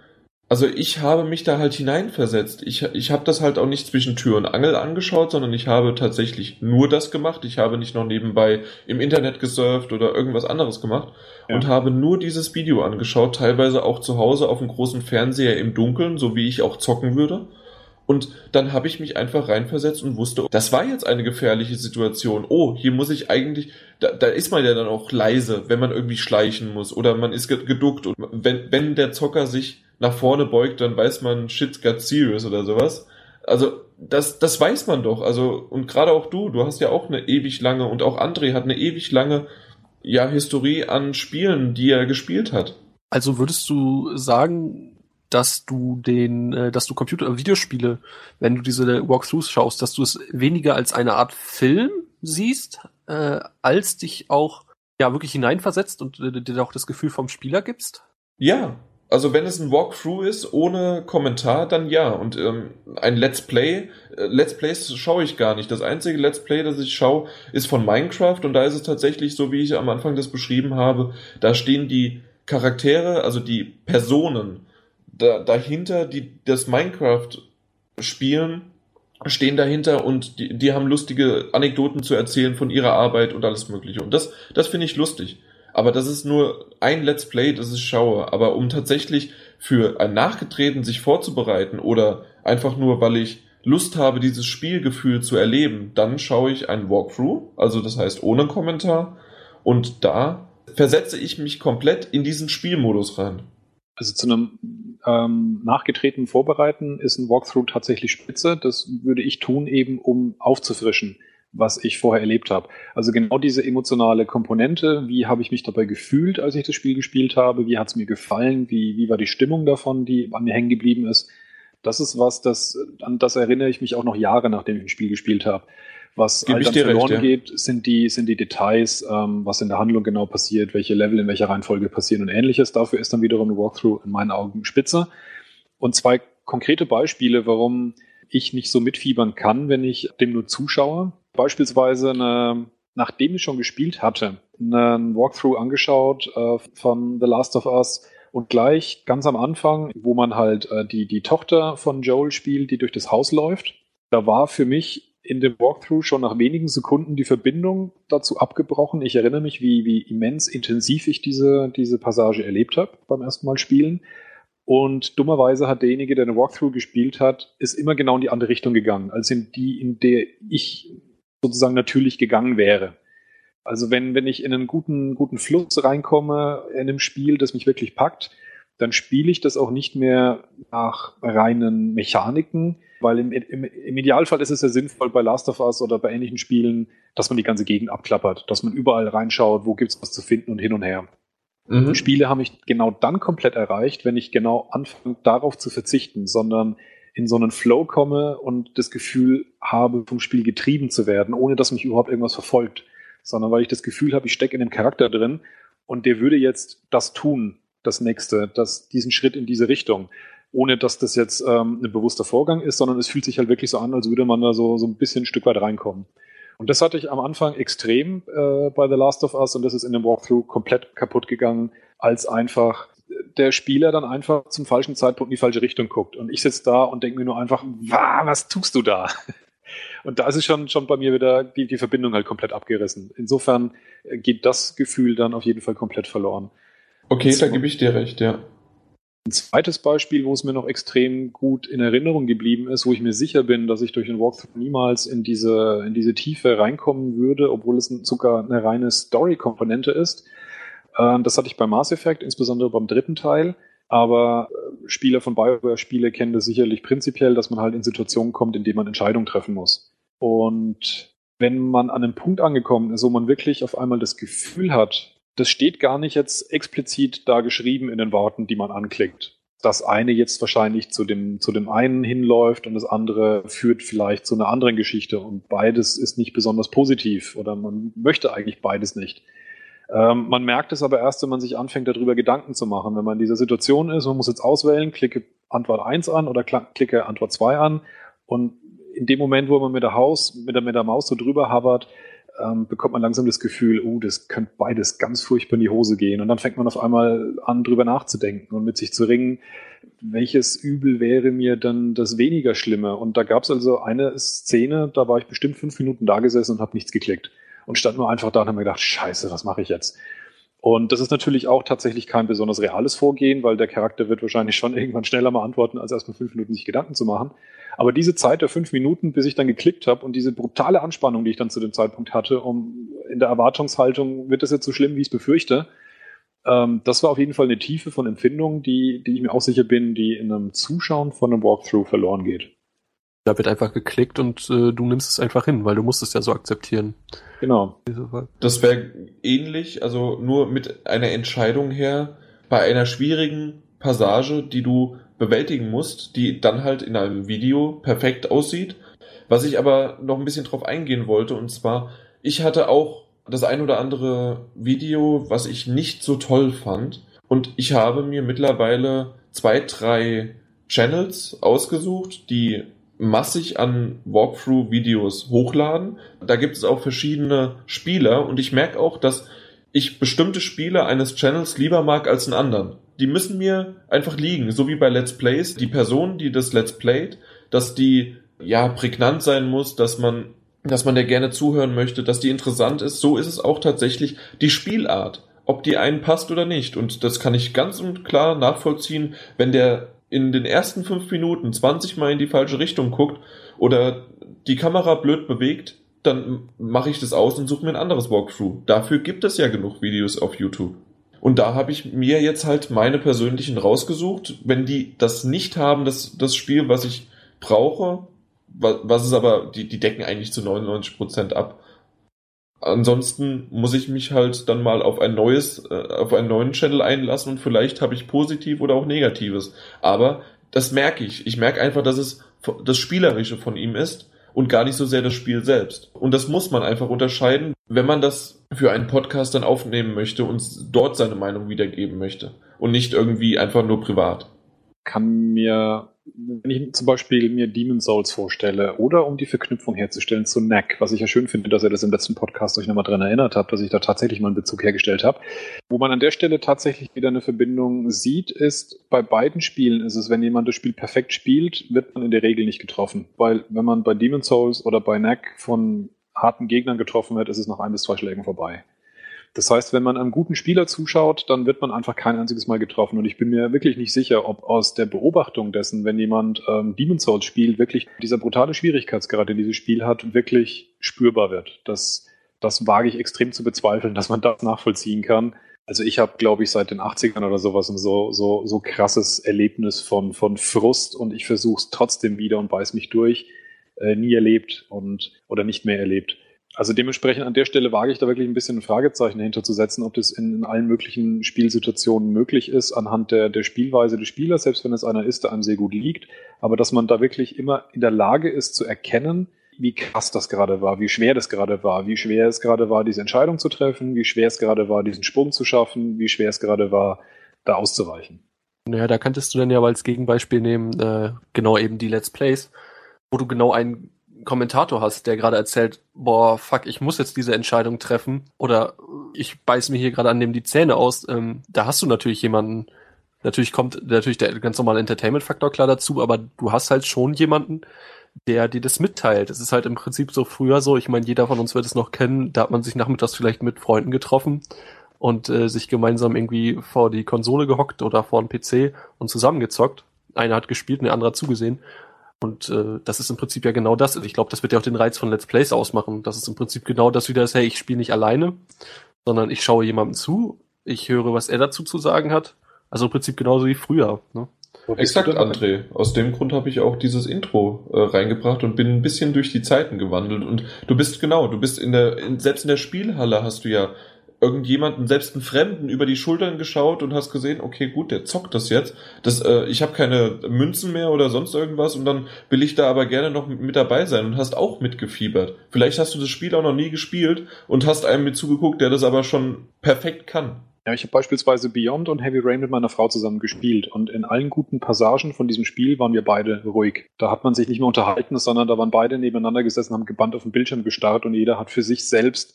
also ich habe mich da halt hineinversetzt. Ich, ich habe das halt auch nicht zwischen Tür und Angel angeschaut, sondern ich habe tatsächlich nur das gemacht. Ich habe nicht noch nebenbei im Internet gesurft oder irgendwas anderes gemacht ja. und habe nur dieses Video angeschaut, teilweise auch zu Hause auf dem großen Fernseher im Dunkeln, so wie ich auch zocken würde. Und dann habe ich mich einfach reinversetzt und wusste, das war jetzt eine gefährliche Situation. Oh, hier muss ich eigentlich, da, da ist man ja dann auch leise, wenn man irgendwie schleichen muss oder man ist geduckt und wenn, wenn der Zocker sich nach vorne beugt, dann weiß man, shit got serious oder sowas. Also, das, das weiß man doch. Also, und gerade auch du, du hast ja auch eine ewig lange, und auch André hat eine ewig lange, ja, Historie an Spielen, die er gespielt hat. Also würdest du sagen, dass du den, äh, dass du Computer- und Videospiele, wenn du diese Walkthroughs schaust, dass du es weniger als eine Art Film siehst, äh, als dich auch ja wirklich hineinversetzt und äh, dir auch das Gefühl vom Spieler gibst? Ja, also wenn es ein Walkthrough ist ohne Kommentar, dann ja. Und ähm, ein Let's Play, äh, Let's Plays schaue ich gar nicht. Das einzige Let's Play, das ich schaue, ist von Minecraft und da ist es tatsächlich so, wie ich am Anfang das beschrieben habe. Da stehen die Charaktere, also die Personen da, dahinter, die das Minecraft spielen, stehen dahinter und die, die haben lustige Anekdoten zu erzählen von ihrer Arbeit und alles Mögliche. Und das, das finde ich lustig. Aber das ist nur ein Let's Play, das ich schaue. Aber um tatsächlich für ein Nachgetreten sich vorzubereiten oder einfach nur, weil ich Lust habe, dieses Spielgefühl zu erleben, dann schaue ich ein Walkthrough, also das heißt ohne Kommentar. Und da versetze ich mich komplett in diesen Spielmodus rein. Also zu einem ähm, nachgetretenen Vorbereiten ist ein Walkthrough tatsächlich spitze. Das würde ich tun, eben um aufzufrischen was ich vorher erlebt habe. Also genau diese emotionale Komponente, wie habe ich mich dabei gefühlt, als ich das Spiel gespielt habe, wie hat es mir gefallen, wie, wie war die Stimmung davon, die an mir hängen geblieben ist. Das ist was, das, an das erinnere ich mich auch noch Jahre, nachdem ich ein Spiel gespielt habe. Was Gib halt dann verloren recht, ja. geht, sind die, sind die Details, ähm, was in der Handlung genau passiert, welche Level in welcher Reihenfolge passieren und ähnliches. Dafür ist dann wiederum ein Walkthrough in meinen Augen spitze. Und zwei konkrete Beispiele, warum ich nicht so mitfiebern kann, wenn ich dem nur zuschaue beispielsweise eine, nachdem ich schon gespielt hatte, einen Walkthrough angeschaut äh, von The Last of Us und gleich ganz am Anfang, wo man halt äh, die, die Tochter von Joel spielt, die durch das Haus läuft, da war für mich in dem Walkthrough schon nach wenigen Sekunden die Verbindung dazu abgebrochen. Ich erinnere mich, wie, wie immens intensiv ich diese, diese Passage erlebt habe beim ersten Mal spielen. Und dummerweise hat derjenige, der eine Walkthrough gespielt hat, ist immer genau in die andere Richtung gegangen, als in die, in der ich sozusagen natürlich gegangen wäre. Also wenn, wenn ich in einen guten, guten Fluss reinkomme in einem Spiel, das mich wirklich packt, dann spiele ich das auch nicht mehr nach reinen Mechaniken, weil im, im, im Idealfall ist es ja sinnvoll bei Last of Us oder bei ähnlichen Spielen, dass man die ganze Gegend abklappert, dass man überall reinschaut, wo gibt's was zu finden und hin und her. Mhm. Spiele haben mich genau dann komplett erreicht, wenn ich genau anfange, darauf zu verzichten, sondern in so einen Flow komme und das Gefühl habe, vom Spiel getrieben zu werden, ohne dass mich überhaupt irgendwas verfolgt, sondern weil ich das Gefühl habe, ich stecke in dem Charakter drin und der würde jetzt das tun, das nächste, das, diesen Schritt in diese Richtung, ohne dass das jetzt ähm, ein bewusster Vorgang ist, sondern es fühlt sich halt wirklich so an, als würde man da so, so ein bisschen ein Stück weit reinkommen. Und das hatte ich am Anfang extrem äh, bei The Last of Us und das ist in dem Walkthrough komplett kaputt gegangen, als einfach der Spieler dann einfach zum falschen Zeitpunkt in die falsche Richtung guckt. Und ich sitze da und denke mir nur einfach, was tust du da? Und da ist es schon, schon bei mir wieder die, die Verbindung halt komplett abgerissen. Insofern äh, geht das Gefühl dann auf jeden Fall komplett verloren. Okay, da gebe ich dir recht, ja. Ein zweites Beispiel, wo es mir noch extrem gut in Erinnerung geblieben ist, wo ich mir sicher bin, dass ich durch den Walkthrough niemals in diese, in diese Tiefe reinkommen würde, obwohl es sogar eine reine Story-Komponente ist. Ähm, das hatte ich bei Mass Effect, insbesondere beim dritten Teil. Aber äh, Spieler von BioWare-Spiele kennen das sicherlich prinzipiell, dass man halt in Situationen kommt, in denen man Entscheidungen treffen muss. Und wenn man an einem Punkt angekommen ist, wo man wirklich auf einmal das Gefühl hat, das steht gar nicht jetzt explizit da geschrieben in den Worten, die man anklickt. Das eine jetzt wahrscheinlich zu dem, zu dem einen hinläuft und das andere führt vielleicht zu einer anderen Geschichte und beides ist nicht besonders positiv oder man möchte eigentlich beides nicht. Ähm, man merkt es aber erst, wenn man sich anfängt, darüber Gedanken zu machen. Wenn man in dieser Situation ist, man muss jetzt auswählen, klicke Antwort 1 an oder klicke Antwort 2 an und in dem Moment, wo man mit der, Haus, mit der, mit der Maus so drüber habert, ähm, bekommt man langsam das Gefühl, oh, das könnte beides ganz furchtbar in die Hose gehen. Und dann fängt man auf einmal an, drüber nachzudenken und mit sich zu ringen, welches Übel wäre mir dann das weniger Schlimme. Und da gab es also eine Szene, da war ich bestimmt fünf Minuten da gesessen und habe nichts geklickt. Und stand nur einfach da und habe mir gedacht, scheiße, was mache ich jetzt? Und das ist natürlich auch tatsächlich kein besonders reales Vorgehen, weil der Charakter wird wahrscheinlich schon irgendwann schneller mal antworten, als erstmal fünf Minuten sich Gedanken zu machen. Aber diese Zeit der fünf Minuten, bis ich dann geklickt habe und diese brutale Anspannung, die ich dann zu dem Zeitpunkt hatte, um in der Erwartungshaltung, wird das jetzt so schlimm, wie ich es befürchte, ähm, das war auf jeden Fall eine Tiefe von Empfindungen, die, die ich mir auch sicher bin, die in einem Zuschauen von einem Walkthrough verloren geht. Da wird einfach geklickt und äh, du nimmst es einfach hin, weil du musst es ja so akzeptieren. Genau. Das wäre ähnlich, also nur mit einer Entscheidung her, bei einer schwierigen Passage, die du bewältigen musst, die dann halt in einem Video perfekt aussieht. Was ich aber noch ein bisschen drauf eingehen wollte, und zwar, ich hatte auch das ein oder andere Video, was ich nicht so toll fand. Und ich habe mir mittlerweile zwei, drei Channels ausgesucht, die massig an Walkthrough-Videos hochladen. Da gibt es auch verschiedene Spieler und ich merke auch, dass ich bestimmte Spiele eines Channels lieber mag als einen anderen die müssen mir einfach liegen, so wie bei Let's Plays. Die Person, die das Let's Playt, dass die ja prägnant sein muss, dass man dass man der gerne zuhören möchte, dass die interessant ist. So ist es auch tatsächlich die Spielart, ob die einen passt oder nicht. Und das kann ich ganz und klar nachvollziehen, wenn der in den ersten fünf Minuten 20 Mal in die falsche Richtung guckt oder die Kamera blöd bewegt, dann mache ich das aus und suche mir ein anderes Walkthrough. Dafür gibt es ja genug Videos auf YouTube. Und da habe ich mir jetzt halt meine persönlichen rausgesucht. Wenn die das nicht haben, das, das Spiel, was ich brauche, was ist aber, die, die decken eigentlich zu 99 Prozent ab. Ansonsten muss ich mich halt dann mal auf ein neues, äh, auf einen neuen Channel einlassen und vielleicht habe ich positiv oder auch negatives. Aber das merke ich. Ich merke einfach, dass es das Spielerische von ihm ist und gar nicht so sehr das Spiel selbst. Und das muss man einfach unterscheiden, wenn man das für einen Podcast dann aufnehmen möchte und dort seine Meinung wiedergeben möchte und nicht irgendwie einfach nur privat. Kann mir wenn ich zum Beispiel mir Demon Souls vorstelle oder um die Verknüpfung herzustellen zu Knack, was ich ja schön finde, dass ihr das im letzten Podcast euch nochmal dran erinnert habt, dass ich da tatsächlich mal einen Bezug hergestellt habe. Wo man an der Stelle tatsächlich wieder eine Verbindung sieht, ist bei beiden Spielen ist es, wenn jemand das Spiel perfekt spielt, wird man in der Regel nicht getroffen. Weil wenn man bei Demon Souls oder bei Knack von harten Gegnern getroffen wird, ist es nach ein bis zwei Schlägen vorbei. Das heißt, wenn man einem guten Spieler zuschaut, dann wird man einfach kein einziges Mal getroffen. Und ich bin mir wirklich nicht sicher, ob aus der Beobachtung dessen, wenn jemand ähm, Demon Souls spielt, wirklich dieser brutale Schwierigkeitsgrad, den dieses Spiel hat, wirklich spürbar wird. Das, das wage ich extrem zu bezweifeln, dass man das nachvollziehen kann. Also ich habe, glaube ich, seit den 80ern oder sowas ein so, so, so krasses Erlebnis von, von Frust und ich versuche es trotzdem wieder und beiß mich durch, äh, nie erlebt und oder nicht mehr erlebt. Also dementsprechend an der Stelle wage ich da wirklich ein bisschen ein Fragezeichen dahinter zu setzen, ob das in, in, allen möglichen Spielsituationen möglich ist, anhand der, der Spielweise des Spielers, selbst wenn es einer ist, der einem sehr gut liegt, aber dass man da wirklich immer in der Lage ist zu erkennen, wie krass das gerade war, wie schwer das gerade war, wie schwer es gerade war, diese Entscheidung zu treffen, wie schwer es gerade war, diesen Sprung zu schaffen, wie schwer es gerade war, da auszuweichen. Naja, da könntest du dann ja als Gegenbeispiel nehmen, äh, genau eben die Let's Plays, wo du genau einen Kommentator hast, der gerade erzählt, boah, fuck, ich muss jetzt diese Entscheidung treffen oder ich beiß mir hier gerade an dem die Zähne aus, ähm, da hast du natürlich jemanden, natürlich kommt natürlich der ganz normale Entertainment-Faktor klar dazu, aber du hast halt schon jemanden, der dir das mitteilt. Es ist halt im Prinzip so früher so, ich meine, jeder von uns wird es noch kennen, da hat man sich nachmittags vielleicht mit Freunden getroffen und äh, sich gemeinsam irgendwie vor die Konsole gehockt oder vor den PC und zusammengezockt. Einer hat gespielt, und der andere hat zugesehen. Und äh, das ist im Prinzip ja genau das. Ich glaube, das wird ja auch den Reiz von Let's Plays ausmachen. Das ist im Prinzip genau das wieder ist, hey, ich spiele nicht alleine, sondern ich schaue jemandem zu, ich höre, was er dazu zu sagen hat. Also im Prinzip genauso wie früher. Ne? Exakt, André. Aus dem Grund habe ich auch dieses Intro äh, reingebracht und bin ein bisschen durch die Zeiten gewandelt. Und du bist genau, du bist in der, in, selbst in der Spielhalle hast du ja irgendjemanden, selbst einen Fremden, über die Schultern geschaut und hast gesehen, okay, gut, der zockt das jetzt. Das, äh, ich habe keine Münzen mehr oder sonst irgendwas und dann will ich da aber gerne noch mit dabei sein und hast auch mitgefiebert. Vielleicht hast du das Spiel auch noch nie gespielt und hast einem mit zugeguckt, der das aber schon perfekt kann. Ja, ich habe beispielsweise Beyond und Heavy Rain mit meiner Frau zusammen gespielt und in allen guten Passagen von diesem Spiel waren wir beide ruhig. Da hat man sich nicht mehr unterhalten, sondern da waren beide nebeneinander gesessen, haben gebannt auf dem Bildschirm gestarrt und jeder hat für sich selbst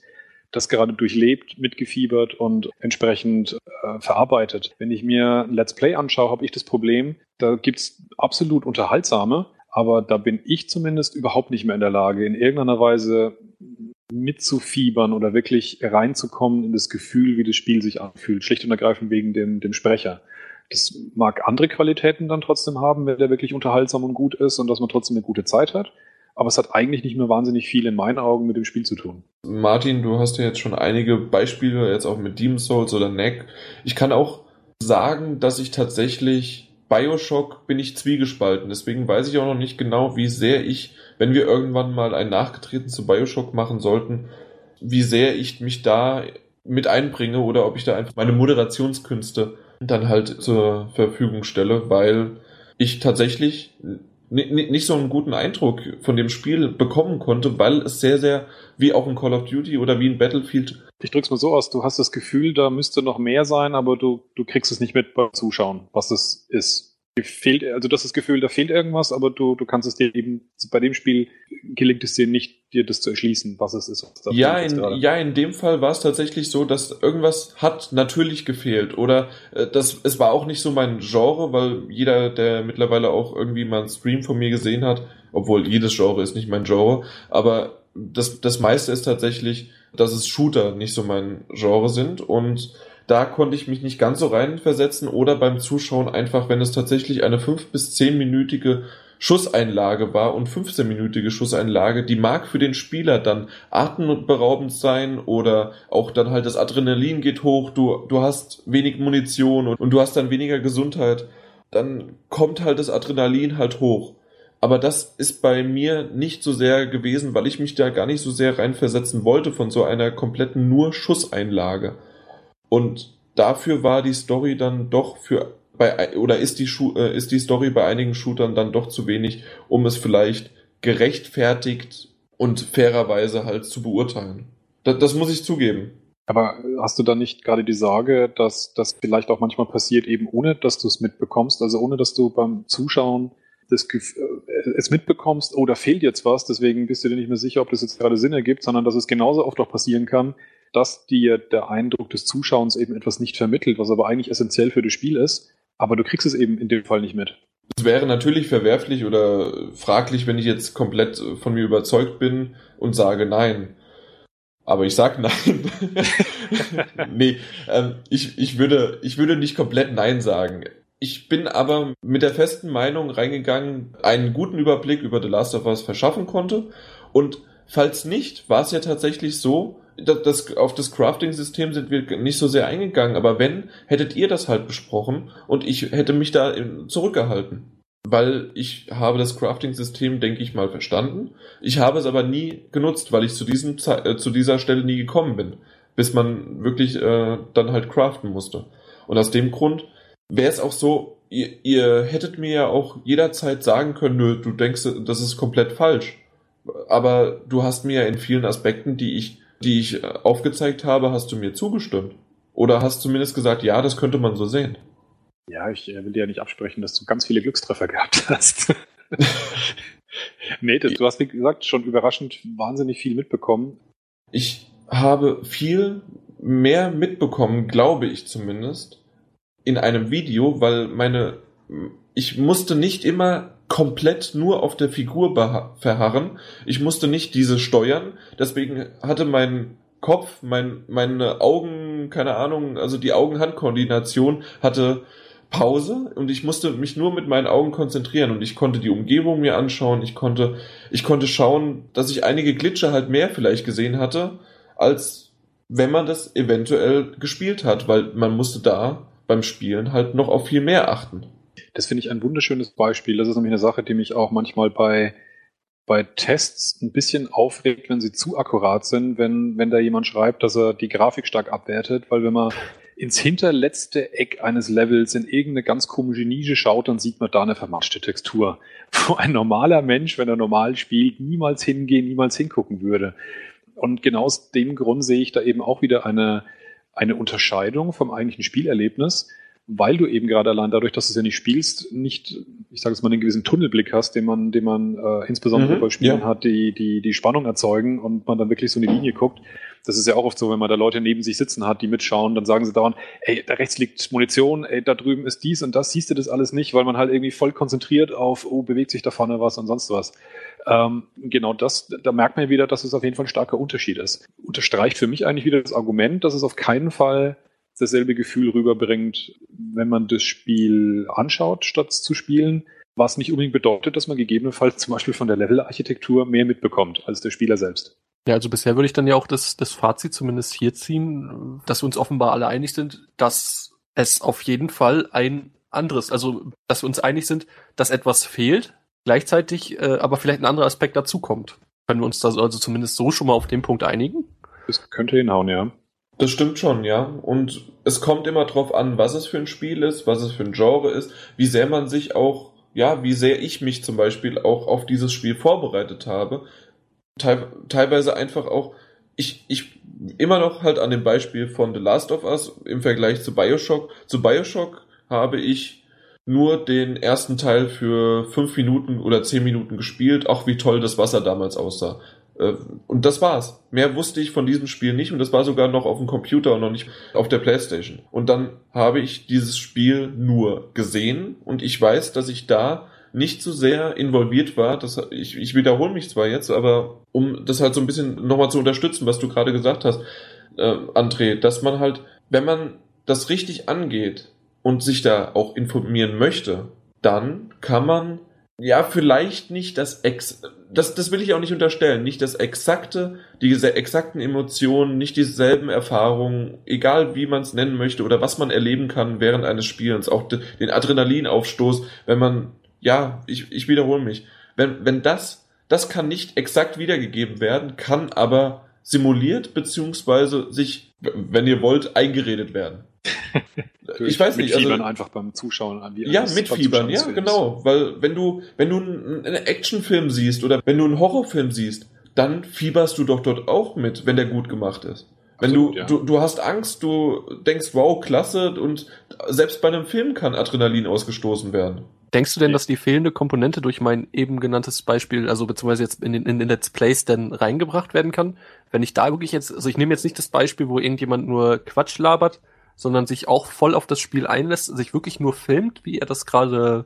das gerade durchlebt, mitgefiebert und entsprechend äh, verarbeitet. Wenn ich mir ein Let's Play anschaue, habe ich das Problem, da gibt's absolut unterhaltsame, aber da bin ich zumindest überhaupt nicht mehr in der Lage, in irgendeiner Weise mitzufiebern oder wirklich reinzukommen in das Gefühl, wie das Spiel sich anfühlt, schlicht und ergreifend wegen dem, dem Sprecher. Das mag andere Qualitäten dann trotzdem haben, wenn der wirklich unterhaltsam und gut ist und dass man trotzdem eine gute Zeit hat. Aber es hat eigentlich nicht mehr wahnsinnig viel in meinen Augen mit dem Spiel zu tun. Martin, du hast ja jetzt schon einige Beispiele, jetzt auch mit Demon's Souls oder Neck. Ich kann auch sagen, dass ich tatsächlich Bioshock bin ich zwiegespalten. Deswegen weiß ich auch noch nicht genau, wie sehr ich wenn wir irgendwann mal ein Nachgetreten zu Bioshock machen sollten, wie sehr ich mich da mit einbringe oder ob ich da einfach meine Moderationskünste dann halt zur Verfügung stelle, weil ich tatsächlich nicht so einen guten Eindruck von dem Spiel bekommen konnte, weil es sehr, sehr, wie auch in Call of Duty oder wie in Battlefield. Ich drück's mal so aus, du hast das Gefühl, da müsste noch mehr sein, aber du, du kriegst es nicht mit beim Zuschauen, was es ist fehlt, also du hast das Gefühl, da fehlt irgendwas, aber du, du kannst es dir eben, bei dem Spiel gelingt es dir nicht, dir das zu erschließen, was es ist. Was ja, in, ja, in dem Fall war es tatsächlich so, dass irgendwas hat natürlich gefehlt oder äh, das, es war auch nicht so mein Genre, weil jeder, der mittlerweile auch irgendwie mal einen Stream von mir gesehen hat, obwohl jedes Genre ist nicht mein Genre, aber das, das meiste ist tatsächlich, dass es Shooter nicht so mein Genre sind und da konnte ich mich nicht ganz so reinversetzen oder beim Zuschauen einfach, wenn es tatsächlich eine fünf bis zehnminütige Schusseinlage war und 15-minütige Schusseinlage, die mag für den Spieler dann atemberaubend sein oder auch dann halt das Adrenalin geht hoch, du, du hast wenig Munition und, und du hast dann weniger Gesundheit, dann kommt halt das Adrenalin halt hoch. Aber das ist bei mir nicht so sehr gewesen, weil ich mich da gar nicht so sehr reinversetzen wollte von so einer kompletten nur Schusseinlage. Und dafür war die Story dann doch für bei oder ist die Schu äh, ist die Story bei einigen Shootern dann doch zu wenig, um es vielleicht gerechtfertigt und fairerweise halt zu beurteilen. Das, das muss ich zugeben. Aber hast du da nicht gerade die Sorge, dass das vielleicht auch manchmal passiert, eben ohne dass du es mitbekommst, also ohne dass du beim Zuschauen das, äh, es mitbekommst, oh, da fehlt jetzt was, deswegen bist du dir nicht mehr sicher, ob das jetzt gerade Sinn ergibt, sondern dass es genauso oft auch passieren kann, dass dir der Eindruck des Zuschauens eben etwas nicht vermittelt, was aber eigentlich essentiell für das Spiel ist, aber du kriegst es eben in dem Fall nicht mit. Es wäre natürlich verwerflich oder fraglich, wenn ich jetzt komplett von mir überzeugt bin und sage nein. Aber ich sag nein. nee, ähm, ich, ich, würde, ich würde nicht komplett nein sagen. Ich bin aber mit der festen Meinung reingegangen, einen guten Überblick über The Last of Us verschaffen konnte. Und falls nicht, war es ja tatsächlich so, das, auf das Crafting-System sind wir nicht so sehr eingegangen, aber wenn, hättet ihr das halt besprochen und ich hätte mich da zurückgehalten. Weil ich habe das Crafting-System, denke ich mal, verstanden. Ich habe es aber nie genutzt, weil ich zu, diesem, äh, zu dieser Stelle nie gekommen bin. Bis man wirklich äh, dann halt craften musste. Und aus dem Grund wäre es auch so, ihr, ihr hättet mir ja auch jederzeit sagen können, nö, du denkst, das ist komplett falsch. Aber du hast mir ja in vielen Aspekten, die ich, die ich aufgezeigt habe, hast du mir zugestimmt. Oder hast zumindest gesagt, ja, das könnte man so sehen. Ja, ich äh, will dir ja nicht absprechen, dass du ganz viele Glückstreffer gehabt hast. nee, das, du hast, wie gesagt, schon überraschend wahnsinnig viel mitbekommen. Ich habe viel mehr mitbekommen, glaube ich zumindest, in einem Video, weil meine, ich musste nicht immer komplett nur auf der Figur verharren. Ich musste nicht diese steuern. Deswegen hatte mein Kopf, mein, meine Augen, keine Ahnung, also die Augen-Hand-Koordination hatte Pause und ich musste mich nur mit meinen Augen konzentrieren und ich konnte die Umgebung mir anschauen. Ich konnte, ich konnte schauen, dass ich einige Glitsche halt mehr vielleicht gesehen hatte, als wenn man das eventuell gespielt hat, weil man musste da beim Spielen halt noch auf viel mehr achten. Das finde ich ein wunderschönes Beispiel. Das ist nämlich eine Sache, die mich auch manchmal bei, bei Tests ein bisschen aufregt, wenn sie zu akkurat sind, wenn, wenn da jemand schreibt, dass er die Grafik stark abwertet, weil wenn man ins hinterletzte Eck eines Levels in irgendeine ganz komische Nische schaut, dann sieht man da eine vermatschte Textur, wo ein normaler Mensch, wenn er normal spielt, niemals hingehen, niemals hingucken würde. Und genau aus dem Grund sehe ich da eben auch wieder eine, eine Unterscheidung vom eigentlichen Spielerlebnis, weil du eben gerade allein dadurch, dass du es ja nicht spielst, nicht, ich sage es mal, einen gewissen Tunnelblick hast, den man, den man äh, insbesondere mhm, bei Spielen ja. hat, die, die die Spannung erzeugen und man dann wirklich so eine Linie guckt. Das ist ja auch oft so, wenn man da Leute neben sich sitzen hat, die mitschauen, dann sagen sie dauernd, ey, da rechts liegt Munition, ey, da drüben ist dies und das, siehst du das alles nicht, weil man halt irgendwie voll konzentriert auf, oh, bewegt sich da vorne was und sonst was. Ähm, genau das, da merkt man wieder, dass es auf jeden Fall ein starker Unterschied ist. Unterstreicht für mich eigentlich wieder das Argument, dass es auf keinen Fall dasselbe Gefühl rüberbringt, wenn man das Spiel anschaut, statt zu spielen, was nicht unbedingt bedeutet, dass man gegebenenfalls zum Beispiel von der Levelarchitektur mehr mitbekommt als der Spieler selbst. Ja, also bisher würde ich dann ja auch das, das Fazit zumindest hier ziehen, dass wir uns offenbar alle einig sind, dass es auf jeden Fall ein anderes, also dass wir uns einig sind, dass etwas fehlt, gleichzeitig äh, aber vielleicht ein anderer Aspekt dazukommt. Können wir uns da also zumindest so schon mal auf den Punkt einigen? Das könnte hinhauen, ja. Das stimmt schon, ja. Und es kommt immer drauf an, was es für ein Spiel ist, was es für ein Genre ist, wie sehr man sich auch, ja, wie sehr ich mich zum Beispiel auch auf dieses Spiel vorbereitet habe. Teil, teilweise einfach auch, ich, ich immer noch halt an dem Beispiel von The Last of Us im Vergleich zu Bioshock. Zu Bioshock habe ich nur den ersten Teil für fünf Minuten oder zehn Minuten gespielt, auch wie toll das Wasser damals aussah. Äh, und das war's. Mehr wusste ich von diesem Spiel nicht und das war sogar noch auf dem Computer und noch nicht auf der Playstation. Und dann habe ich dieses Spiel nur gesehen und ich weiß, dass ich da nicht so sehr involviert war. Das, ich, ich wiederhole mich zwar jetzt, aber um das halt so ein bisschen nochmal zu unterstützen, was du gerade gesagt hast, äh, André, dass man halt, wenn man das richtig angeht, und sich da auch informieren möchte, dann kann man ja vielleicht nicht das ex das das will ich auch nicht unterstellen, nicht das exakte, diese exakten Emotionen, nicht dieselben Erfahrungen, egal wie man es nennen möchte oder was man erleben kann während eines Spielens, auch den Adrenalinaufstoß, wenn man ja, ich, ich wiederhole mich, wenn wenn das das kann nicht exakt wiedergegeben werden, kann aber simuliert beziehungsweise sich, wenn ihr wollt, eingeredet werden. Ich weiß nicht. Mitfiebern also, einfach beim Zuschauen an. Wie ja, mitfiebern, ja, genau. Weil wenn du, wenn du einen Actionfilm siehst oder wenn du einen Horrorfilm siehst, dann fieberst du doch dort auch mit, wenn der gut gemacht ist. Wenn Absolut, du, ja. du, du hast Angst, du denkst, wow, klasse, und selbst bei einem Film kann Adrenalin ausgestoßen werden. Denkst du denn, dass die fehlende Komponente durch mein eben genanntes Beispiel, also beziehungsweise jetzt in den, in den Let's Plays denn reingebracht werden kann? Wenn ich da wirklich jetzt, also ich nehme jetzt nicht das Beispiel, wo irgendjemand nur Quatsch labert, sondern sich auch voll auf das Spiel einlässt, sich wirklich nur filmt, wie er das gerade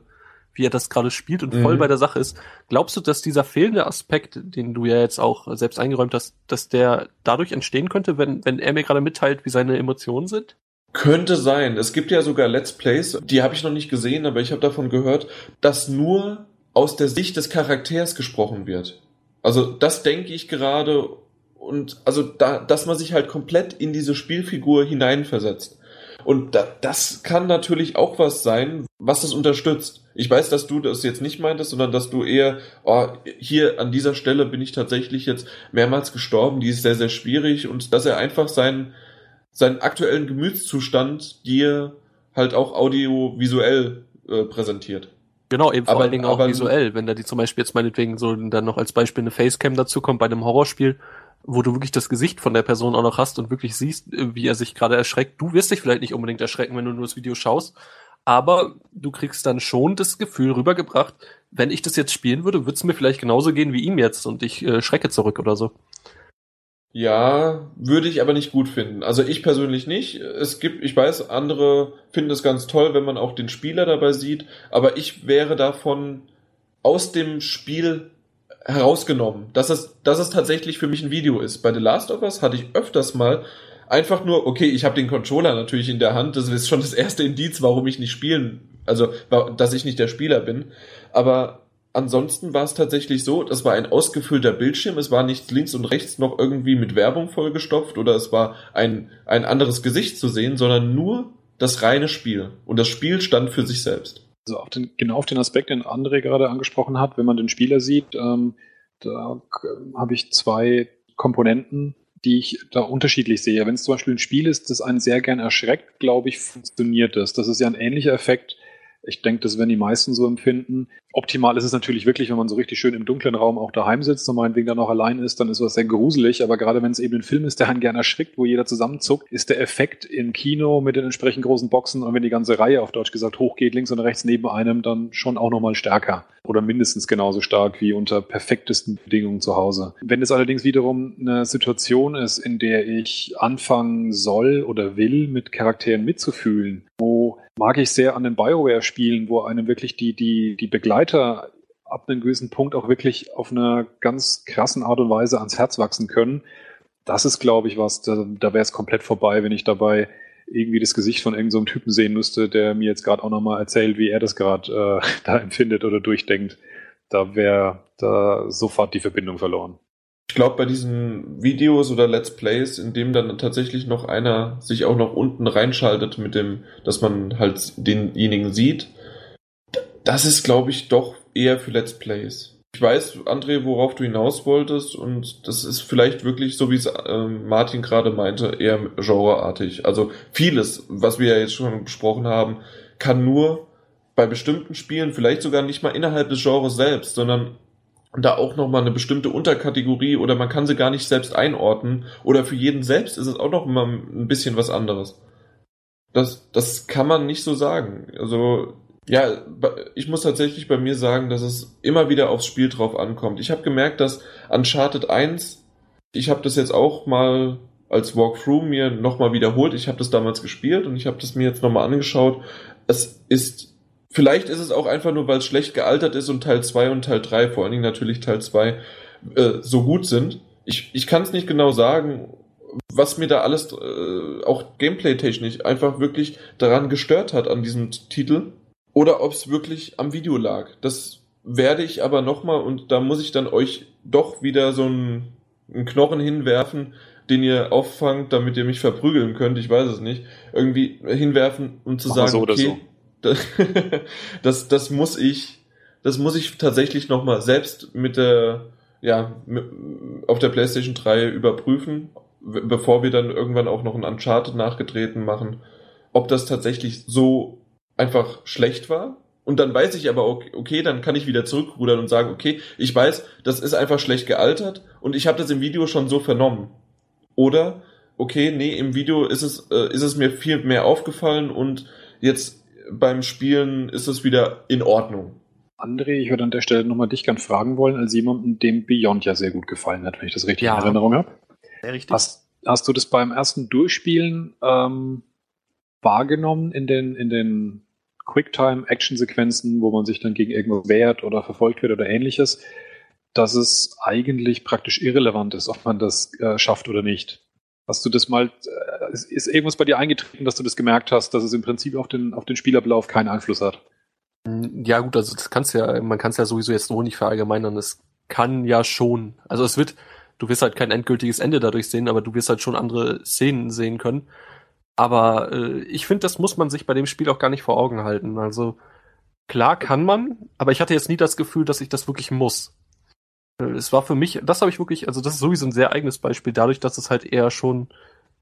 wie er das gerade spielt und voll mhm. bei der Sache ist. Glaubst du, dass dieser fehlende Aspekt, den du ja jetzt auch selbst eingeräumt hast, dass der dadurch entstehen könnte, wenn, wenn er mir gerade mitteilt, wie seine Emotionen sind? Könnte sein. Es gibt ja sogar Let's Plays, die habe ich noch nicht gesehen, aber ich habe davon gehört, dass nur aus der Sicht des Charakters gesprochen wird. Also das denke ich gerade und also da, dass man sich halt komplett in diese Spielfigur hineinversetzt. Und da, das kann natürlich auch was sein, was das unterstützt. Ich weiß, dass du das jetzt nicht meintest, sondern dass du eher, oh, hier an dieser Stelle bin ich tatsächlich jetzt mehrmals gestorben, die ist sehr, sehr schwierig und dass er einfach seinen, seinen aktuellen Gemütszustand dir halt auch audiovisuell äh, präsentiert. Genau, eben vor allen Dingen auch visuell, wenn da die zum Beispiel jetzt meinetwegen so dann noch als Beispiel eine Facecam dazu kommt bei einem Horrorspiel, wo du wirklich das Gesicht von der Person auch noch hast und wirklich siehst, wie er sich gerade erschreckt. Du wirst dich vielleicht nicht unbedingt erschrecken, wenn du nur das Video schaust, aber du kriegst dann schon das Gefühl rübergebracht, wenn ich das jetzt spielen würde, würde es mir vielleicht genauso gehen wie ihm jetzt und ich äh, schrecke zurück oder so. Ja, würde ich aber nicht gut finden. Also ich persönlich nicht. Es gibt, ich weiß, andere finden es ganz toll, wenn man auch den Spieler dabei sieht, aber ich wäre davon aus dem Spiel herausgenommen, dass es, dass es tatsächlich für mich ein Video ist. Bei The Last of Us hatte ich öfters mal einfach nur, okay, ich habe den Controller natürlich in der Hand, das ist schon das erste Indiz, warum ich nicht spielen, also dass ich nicht der Spieler bin. Aber ansonsten war es tatsächlich so, das war ein ausgefüllter Bildschirm, es war nicht links und rechts noch irgendwie mit Werbung vollgestopft oder es war ein, ein anderes Gesicht zu sehen, sondern nur das reine Spiel. Und das Spiel stand für sich selbst. Also auf den, genau auf den Aspekt, den André gerade angesprochen hat, wenn man den Spieler sieht, ähm, da habe ich zwei Komponenten, die ich da unterschiedlich sehe. Wenn es zum Beispiel ein Spiel ist, das einen sehr gern erschreckt, glaube ich, funktioniert das. Das ist ja ein ähnlicher Effekt. Ich denke, das werden die meisten so empfinden. Optimal ist es natürlich wirklich, wenn man so richtig schön im dunklen Raum auch daheim sitzt und meinetwegen dann auch allein ist, dann ist was sehr gruselig. Aber gerade wenn es eben ein Film ist, der einen gerne erschrickt, wo jeder zusammenzuckt, ist der Effekt im Kino mit den entsprechend großen Boxen und wenn die ganze Reihe auf Deutsch gesagt hochgeht, links und rechts neben einem, dann schon auch nochmal stärker. Oder mindestens genauso stark wie unter perfektesten Bedingungen zu Hause. Wenn es allerdings wiederum eine Situation ist, in der ich anfangen soll oder will, mit Charakteren mitzufühlen, wo mag ich sehr an den Bioware-Spielen, wo einem wirklich die, die, die Begleiter ab einem gewissen Punkt auch wirklich auf einer ganz krassen Art und Weise ans Herz wachsen können. Das ist, glaube ich, was, da, da wäre es komplett vorbei, wenn ich dabei irgendwie das Gesicht von irgendeinem so Typen sehen müsste, der mir jetzt gerade auch nochmal erzählt, wie er das gerade äh, da empfindet oder durchdenkt. Da wäre da sofort die Verbindung verloren. Ich glaube, bei diesen Videos oder Let's Plays, in dem dann tatsächlich noch einer sich auch noch unten reinschaltet mit dem, dass man halt denjenigen sieht, das ist, glaube ich, doch eher für Let's Plays. Ich weiß, André, worauf du hinaus wolltest und das ist vielleicht wirklich, so wie es äh, Martin gerade meinte, eher genreartig. Also vieles, was wir ja jetzt schon besprochen haben, kann nur bei bestimmten Spielen, vielleicht sogar nicht mal innerhalb des Genres selbst, sondern da auch nochmal eine bestimmte Unterkategorie oder man kann sie gar nicht selbst einordnen oder für jeden selbst ist es auch noch mal ein bisschen was anderes. Das, das kann man nicht so sagen. Also, ja, ich muss tatsächlich bei mir sagen, dass es immer wieder aufs Spiel drauf ankommt. Ich habe gemerkt, dass Uncharted 1, ich habe das jetzt auch mal als Walkthrough mir nochmal wiederholt. Ich habe das damals gespielt und ich habe das mir jetzt nochmal angeschaut. Es ist Vielleicht ist es auch einfach nur, weil es schlecht gealtert ist und Teil 2 und Teil 3, vor allen Dingen natürlich Teil 2, äh, so gut sind. Ich, ich kann es nicht genau sagen, was mir da alles, äh, auch gameplay-technisch, einfach wirklich daran gestört hat an diesem Titel. Oder ob es wirklich am Video lag. Das werde ich aber nochmal, und da muss ich dann euch doch wieder so einen, einen Knochen hinwerfen, den ihr auffangt, damit ihr mich verprügeln könnt, ich weiß es nicht, irgendwie hinwerfen, um zu Mach sagen, so okay, so das, das muss ich, das muss ich tatsächlich nochmal selbst mit der, ja, mit, auf der PlayStation 3 überprüfen, bevor wir dann irgendwann auch noch ein Uncharted nachgetreten machen, ob das tatsächlich so einfach schlecht war. Und dann weiß ich aber, okay, okay, dann kann ich wieder zurückrudern und sagen, okay, ich weiß, das ist einfach schlecht gealtert und ich habe das im Video schon so vernommen. Oder, okay, nee, im Video ist es, äh, ist es mir viel mehr aufgefallen und jetzt beim Spielen ist es wieder in Ordnung. André, ich würde an der Stelle nochmal dich gern fragen wollen, als jemanden, dem Beyond ja sehr gut gefallen hat, wenn ich das richtig ja. in Erinnerung habe. Sehr richtig. Hast, hast du das beim ersten Durchspielen ähm, wahrgenommen in den, in den Quicktime-Action-Sequenzen, wo man sich dann gegen irgendwas wehrt oder verfolgt wird oder ähnliches, dass es eigentlich praktisch irrelevant ist, ob man das äh, schafft oder nicht? Hast du das mal, äh, ist irgendwas bei dir eingetreten, dass du das gemerkt hast, dass es im Prinzip auf den, auf den Spielablauf keinen Einfluss hat? Hm, ja, gut, also das kannst ja, man kann es ja sowieso jetzt so nicht verallgemeinern. Es kann ja schon. Also es wird, du wirst halt kein endgültiges Ende dadurch sehen, aber du wirst halt schon andere Szenen sehen können. Aber äh, ich finde, das muss man sich bei dem Spiel auch gar nicht vor Augen halten. Also klar kann man, aber ich hatte jetzt nie das Gefühl, dass ich das wirklich muss. Äh, es war für mich, das habe ich wirklich, also das ist sowieso ein sehr eigenes Beispiel, dadurch, dass es halt eher schon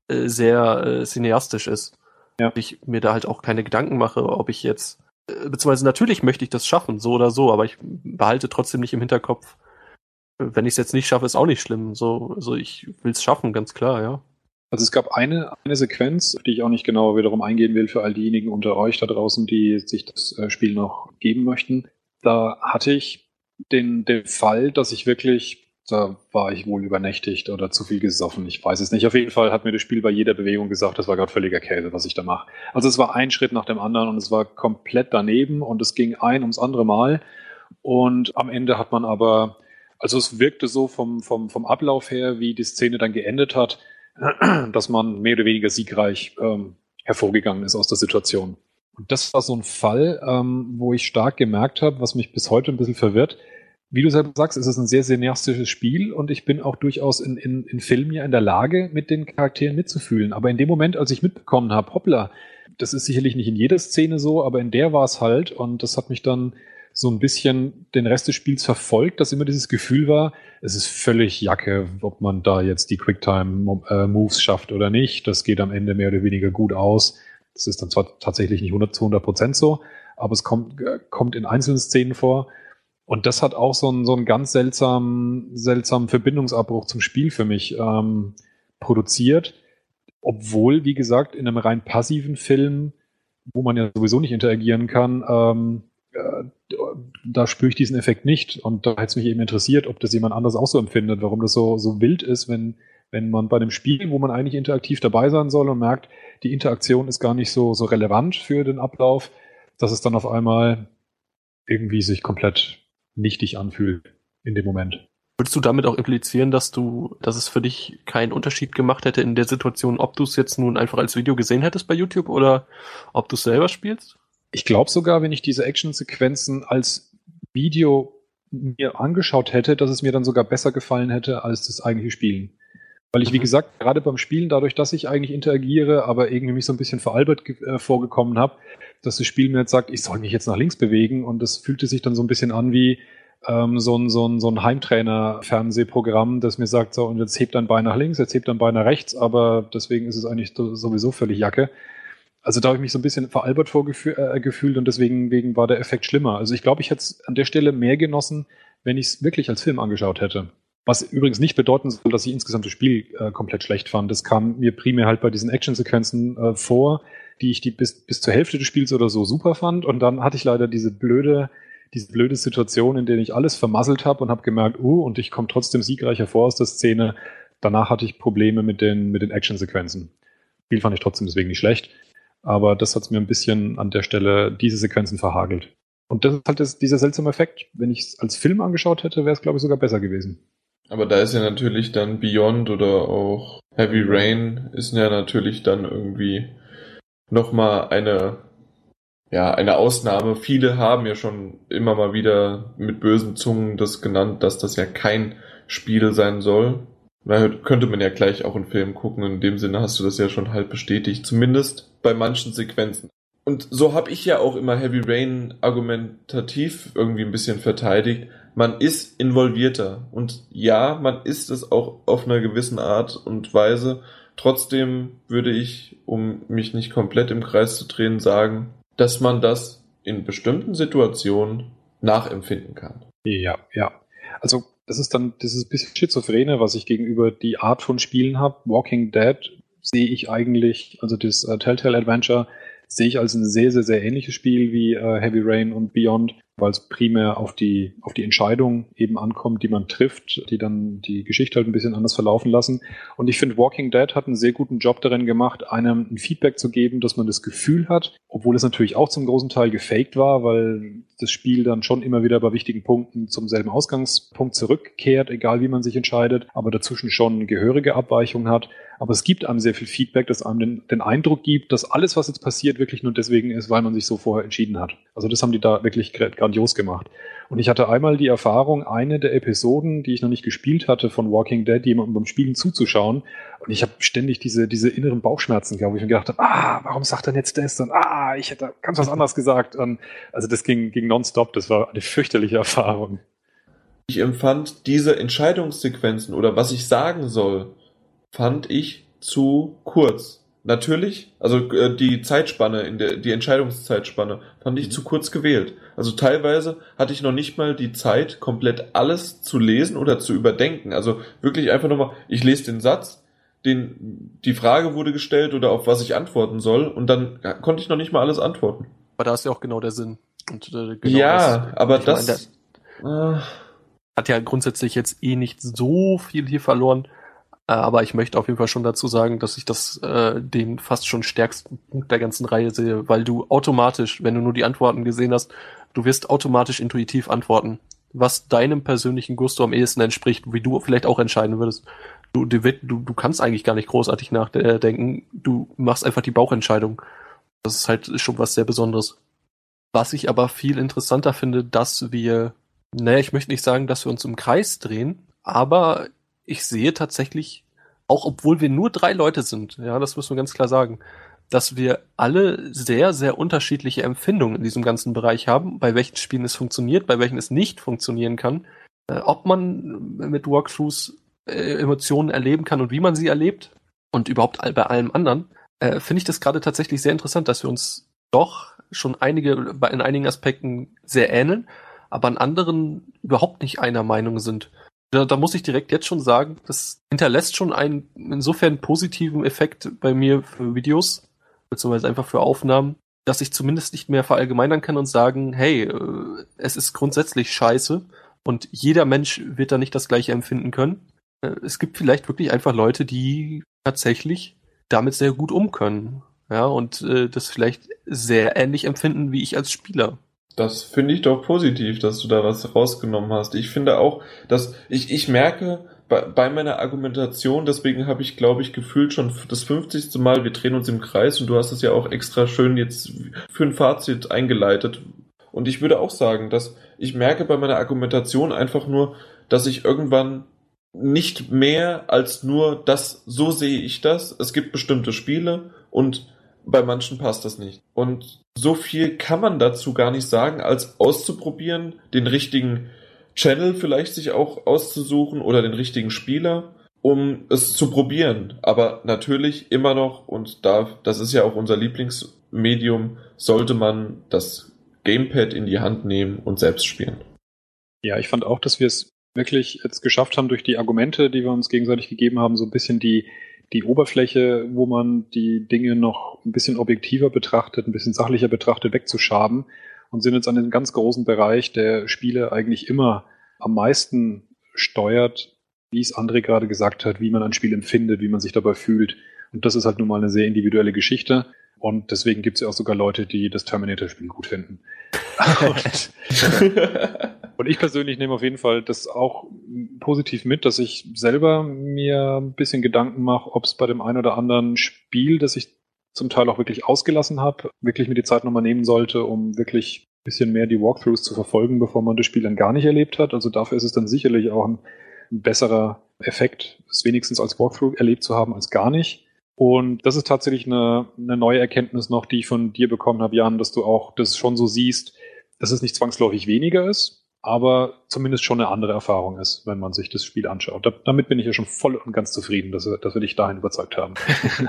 äh, sehr äh, cineastisch ist. Ja. Ich mir da halt auch keine Gedanken mache, ob ich jetzt, äh, beziehungsweise natürlich möchte ich das schaffen, so oder so, aber ich behalte trotzdem nicht im Hinterkopf, äh, wenn ich es jetzt nicht schaffe, ist auch nicht schlimm. So, also ich will es schaffen, ganz klar, ja. Also es gab eine, eine Sequenz, auf die ich auch nicht genauer wiederum eingehen will für all diejenigen unter euch da draußen, die sich das äh, Spiel noch geben möchten. Da hatte ich den, den Fall, dass ich wirklich, da war ich wohl übernächtigt oder zu viel gesoffen, ich weiß es nicht. Auf jeden Fall hat mir das Spiel bei jeder Bewegung gesagt, das war gerade völliger Käse, was ich da mache. Also es war ein Schritt nach dem anderen und es war komplett daneben und es ging ein ums andere Mal. Und am Ende hat man aber, also es wirkte so vom, vom, vom Ablauf her, wie die Szene dann geendet hat, dass man mehr oder weniger siegreich ähm, hervorgegangen ist aus der Situation. Und das war so ein Fall, ähm, wo ich stark gemerkt habe, was mich bis heute ein bisschen verwirrt. Wie du selber sagst, ist es ein sehr cineastisches Spiel und ich bin auch durchaus in, in, in Filmen ja in der Lage, mit den Charakteren mitzufühlen. Aber in dem Moment, als ich mitbekommen habe, hoppla, das ist sicherlich nicht in jeder Szene so, aber in der war es halt und das hat mich dann so ein bisschen den Rest des Spiels verfolgt, dass immer dieses Gefühl war, es ist völlig Jacke, ob man da jetzt die Quicktime-Moves äh, schafft oder nicht. Das geht am Ende mehr oder weniger gut aus. Das ist dann zwar tatsächlich nicht 100 zu 100 Prozent so, aber es kommt, äh, kommt in einzelnen Szenen vor. Und das hat auch so einen, so einen ganz seltsamen, seltsamen Verbindungsabbruch zum Spiel für mich ähm, produziert. Obwohl, wie gesagt, in einem rein passiven Film, wo man ja sowieso nicht interagieren kann, ähm, äh, da spüre ich diesen Effekt nicht. Und da hätte es mich eben interessiert, ob das jemand anders auch so empfindet, warum das so, so wild ist, wenn, wenn man bei einem Spiel, wo man eigentlich interaktiv dabei sein soll und merkt, die Interaktion ist gar nicht so, so relevant für den Ablauf, dass es dann auf einmal irgendwie sich komplett nichtig anfühlt in dem Moment. Würdest du damit auch implizieren, dass du, dass es für dich keinen Unterschied gemacht hätte in der Situation, ob du es jetzt nun einfach als Video gesehen hättest bei YouTube oder ob du es selber spielst? Ich glaube sogar, wenn ich diese Actionsequenzen als Video mir angeschaut hätte, dass es mir dann sogar besser gefallen hätte als das eigentliche Spielen. Weil ich, wie gesagt, gerade beim Spielen, dadurch, dass ich eigentlich interagiere, aber irgendwie mich so ein bisschen veralbert äh, vorgekommen habe, dass das Spiel mir jetzt sagt, ich soll mich jetzt nach links bewegen und das fühlte sich dann so ein bisschen an wie ähm, so ein, so ein, so ein Heimtrainer-Fernsehprogramm, das mir sagt, so, und jetzt hebt dein Bein nach links, jetzt hebt dein Bein nach rechts, aber deswegen ist es eigentlich sowieso völlig Jacke. Also da habe ich mich so ein bisschen veralbert vorgefühlt äh, und deswegen wegen war der Effekt schlimmer. Also ich glaube, ich hätte es an der Stelle mehr genossen, wenn ich es wirklich als Film angeschaut hätte. Was übrigens nicht bedeuten soll, dass ich insgesamt das Spiel äh, komplett schlecht fand. Das kam mir primär halt bei diesen Actionsequenzen äh, vor, die ich die bis, bis zur Hälfte des Spiels oder so super fand. Und dann hatte ich leider diese blöde, diese blöde Situation, in der ich alles vermasselt habe und habe gemerkt, uh, und ich komme trotzdem siegreich hervor aus der Szene. Danach hatte ich Probleme mit den, mit den Actionsequenzen. Spiel fand ich trotzdem deswegen nicht schlecht. Aber das hat es mir ein bisschen an der Stelle diese Sequenzen verhagelt. Und das ist halt das, dieser seltsame Effekt. Wenn ich es als Film angeschaut hätte, wäre es, glaube ich, sogar besser gewesen. Aber da ist ja natürlich dann Beyond oder auch Heavy Rain ist ja natürlich dann irgendwie nochmal eine, ja, eine Ausnahme. Viele haben ja schon immer mal wieder mit bösen Zungen das genannt, dass das ja kein Spiel sein soll. Da könnte man ja gleich auch einen Film gucken. In dem Sinne hast du das ja schon halb bestätigt. Zumindest bei manchen Sequenzen. Und so habe ich ja auch immer Heavy Rain argumentativ irgendwie ein bisschen verteidigt. Man ist involvierter. Und ja, man ist es auch auf einer gewissen Art und Weise. Trotzdem würde ich, um mich nicht komplett im Kreis zu drehen, sagen, dass man das in bestimmten Situationen nachempfinden kann. Ja, ja. Also das ist dann dieses bisschen Schizophrene, was ich gegenüber die Art von Spielen habe. Walking Dead sehe ich eigentlich, also das uh, Telltale Adventure sehe ich als ein sehr, sehr, sehr ähnliches Spiel wie uh, Heavy Rain und Beyond weil es primär auf die, auf die Entscheidung eben ankommt, die man trifft, die dann die Geschichte halt ein bisschen anders verlaufen lassen. Und ich finde, Walking Dead hat einen sehr guten Job darin gemacht, einem ein Feedback zu geben, dass man das Gefühl hat, obwohl es natürlich auch zum großen Teil gefaked war, weil das Spiel dann schon immer wieder bei wichtigen Punkten zum selben Ausgangspunkt zurückkehrt, egal wie man sich entscheidet, aber dazwischen schon gehörige Abweichungen hat. Aber es gibt einem sehr viel Feedback, das einem den, den Eindruck gibt, dass alles, was jetzt passiert, wirklich nur deswegen ist, weil man sich so vorher entschieden hat. Also das haben die da wirklich grandios gemacht. Und ich hatte einmal die Erfahrung, eine der Episoden, die ich noch nicht gespielt hatte von Walking Dead, jemandem beim Spielen zuzuschauen. Und ich habe ständig diese, diese inneren Bauchschmerzen, glaube ich, und gedacht habe, ah, warum sagt er jetzt das? Und ah, ich hätte ganz was anderes gesagt. Und also das ging, ging nonstop. Das war eine fürchterliche Erfahrung. Ich empfand diese Entscheidungssequenzen oder was ich sagen soll, fand ich zu kurz. Natürlich, also äh, die Zeitspanne, in der, die Entscheidungszeitspanne fand ich mhm. zu kurz gewählt. Also teilweise hatte ich noch nicht mal die Zeit, komplett alles zu lesen oder zu überdenken. Also wirklich einfach nochmal, ich lese den Satz, den, die Frage wurde gestellt oder auf was ich antworten soll und dann konnte ich noch nicht mal alles antworten. Aber da ist ja auch genau der Sinn. Und, äh, genau ja, das, aber das meine, äh, hat ja grundsätzlich jetzt eh nicht so viel hier verloren. Äh, aber ich möchte auf jeden Fall schon dazu sagen, dass ich das äh, den fast schon stärksten Punkt der ganzen Reihe sehe, weil du automatisch, wenn du nur die Antworten gesehen hast, du wirst automatisch intuitiv antworten, was deinem persönlichen Gusto am ehesten entspricht, wie du vielleicht auch entscheiden würdest. Du, du, du kannst eigentlich gar nicht großartig nachdenken, du machst einfach die Bauchentscheidung. Das ist halt schon was sehr Besonderes. Was ich aber viel interessanter finde, dass wir, naja, ich möchte nicht sagen, dass wir uns im Kreis drehen, aber ich sehe tatsächlich, auch obwohl wir nur drei Leute sind, ja, das muss man ganz klar sagen, dass wir alle sehr, sehr unterschiedliche Empfindungen in diesem ganzen Bereich haben, bei welchen Spielen es funktioniert, bei welchen es nicht funktionieren kann, äh, ob man mit Walkthroughs äh, Emotionen erleben kann und wie man sie erlebt und überhaupt bei allem anderen, äh, finde ich das gerade tatsächlich sehr interessant, dass wir uns doch schon einige, in einigen Aspekten sehr ähneln, aber an anderen überhaupt nicht einer Meinung sind. Da, da muss ich direkt jetzt schon sagen, das hinterlässt schon einen insofern positiven Effekt bei mir für Videos, beziehungsweise einfach für Aufnahmen, dass ich zumindest nicht mehr verallgemeinern kann und sagen, hey, äh, es ist grundsätzlich scheiße und jeder Mensch wird da nicht das gleiche empfinden können. Äh, es gibt vielleicht wirklich einfach Leute, die tatsächlich damit sehr gut um können. Ja, und äh, das vielleicht sehr ähnlich empfinden wie ich als Spieler. Das finde ich doch positiv, dass du da was rausgenommen hast. Ich finde auch, dass ich, ich merke bei, bei meiner Argumentation, deswegen habe ich, glaube ich, gefühlt schon das 50. Mal, wir drehen uns im Kreis und du hast es ja auch extra schön jetzt für ein Fazit eingeleitet. Und ich würde auch sagen, dass ich merke bei meiner Argumentation einfach nur, dass ich irgendwann nicht mehr als nur das, so sehe ich das. Es gibt bestimmte Spiele und bei manchen passt das nicht. Und so viel kann man dazu gar nicht sagen, als auszuprobieren, den richtigen Channel vielleicht sich auch auszusuchen oder den richtigen Spieler, um es zu probieren. Aber natürlich immer noch, und da, das ist ja auch unser Lieblingsmedium, sollte man das Gamepad in die Hand nehmen und selbst spielen. Ja, ich fand auch, dass wir es wirklich jetzt geschafft haben, durch die Argumente, die wir uns gegenseitig gegeben haben, so ein bisschen die, die Oberfläche, wo man die Dinge noch ein bisschen objektiver betrachtet, ein bisschen sachlicher betrachtet, wegzuschaben und sind jetzt an dem ganz großen Bereich, der Spiele eigentlich immer am meisten steuert, wie es André gerade gesagt hat, wie man ein Spiel empfindet, wie man sich dabei fühlt. Und das ist halt nun mal eine sehr individuelle Geschichte. Und deswegen gibt es ja auch sogar Leute, die das Terminator-Spiel gut finden. und, ich persönlich nehme auf jeden Fall das auch positiv mit, dass ich selber mir ein bisschen Gedanken mache, ob es bei dem einen oder anderen Spiel, das ich zum Teil auch wirklich ausgelassen habe, wirklich mir die Zeit nochmal nehmen sollte, um wirklich ein bisschen mehr die Walkthroughs zu verfolgen, bevor man das Spiel dann gar nicht erlebt hat. Also dafür ist es dann sicherlich auch ein, ein besserer Effekt, es wenigstens als Walkthrough erlebt zu haben als gar nicht. Und das ist tatsächlich eine, eine neue Erkenntnis noch, die ich von dir bekommen habe, Jan, dass du auch das schon so siehst, dass es nicht zwangsläufig weniger ist, aber zumindest schon eine andere Erfahrung ist, wenn man sich das Spiel anschaut. Da, damit bin ich ja schon voll und ganz zufrieden, dass, dass wir dich dahin überzeugt haben.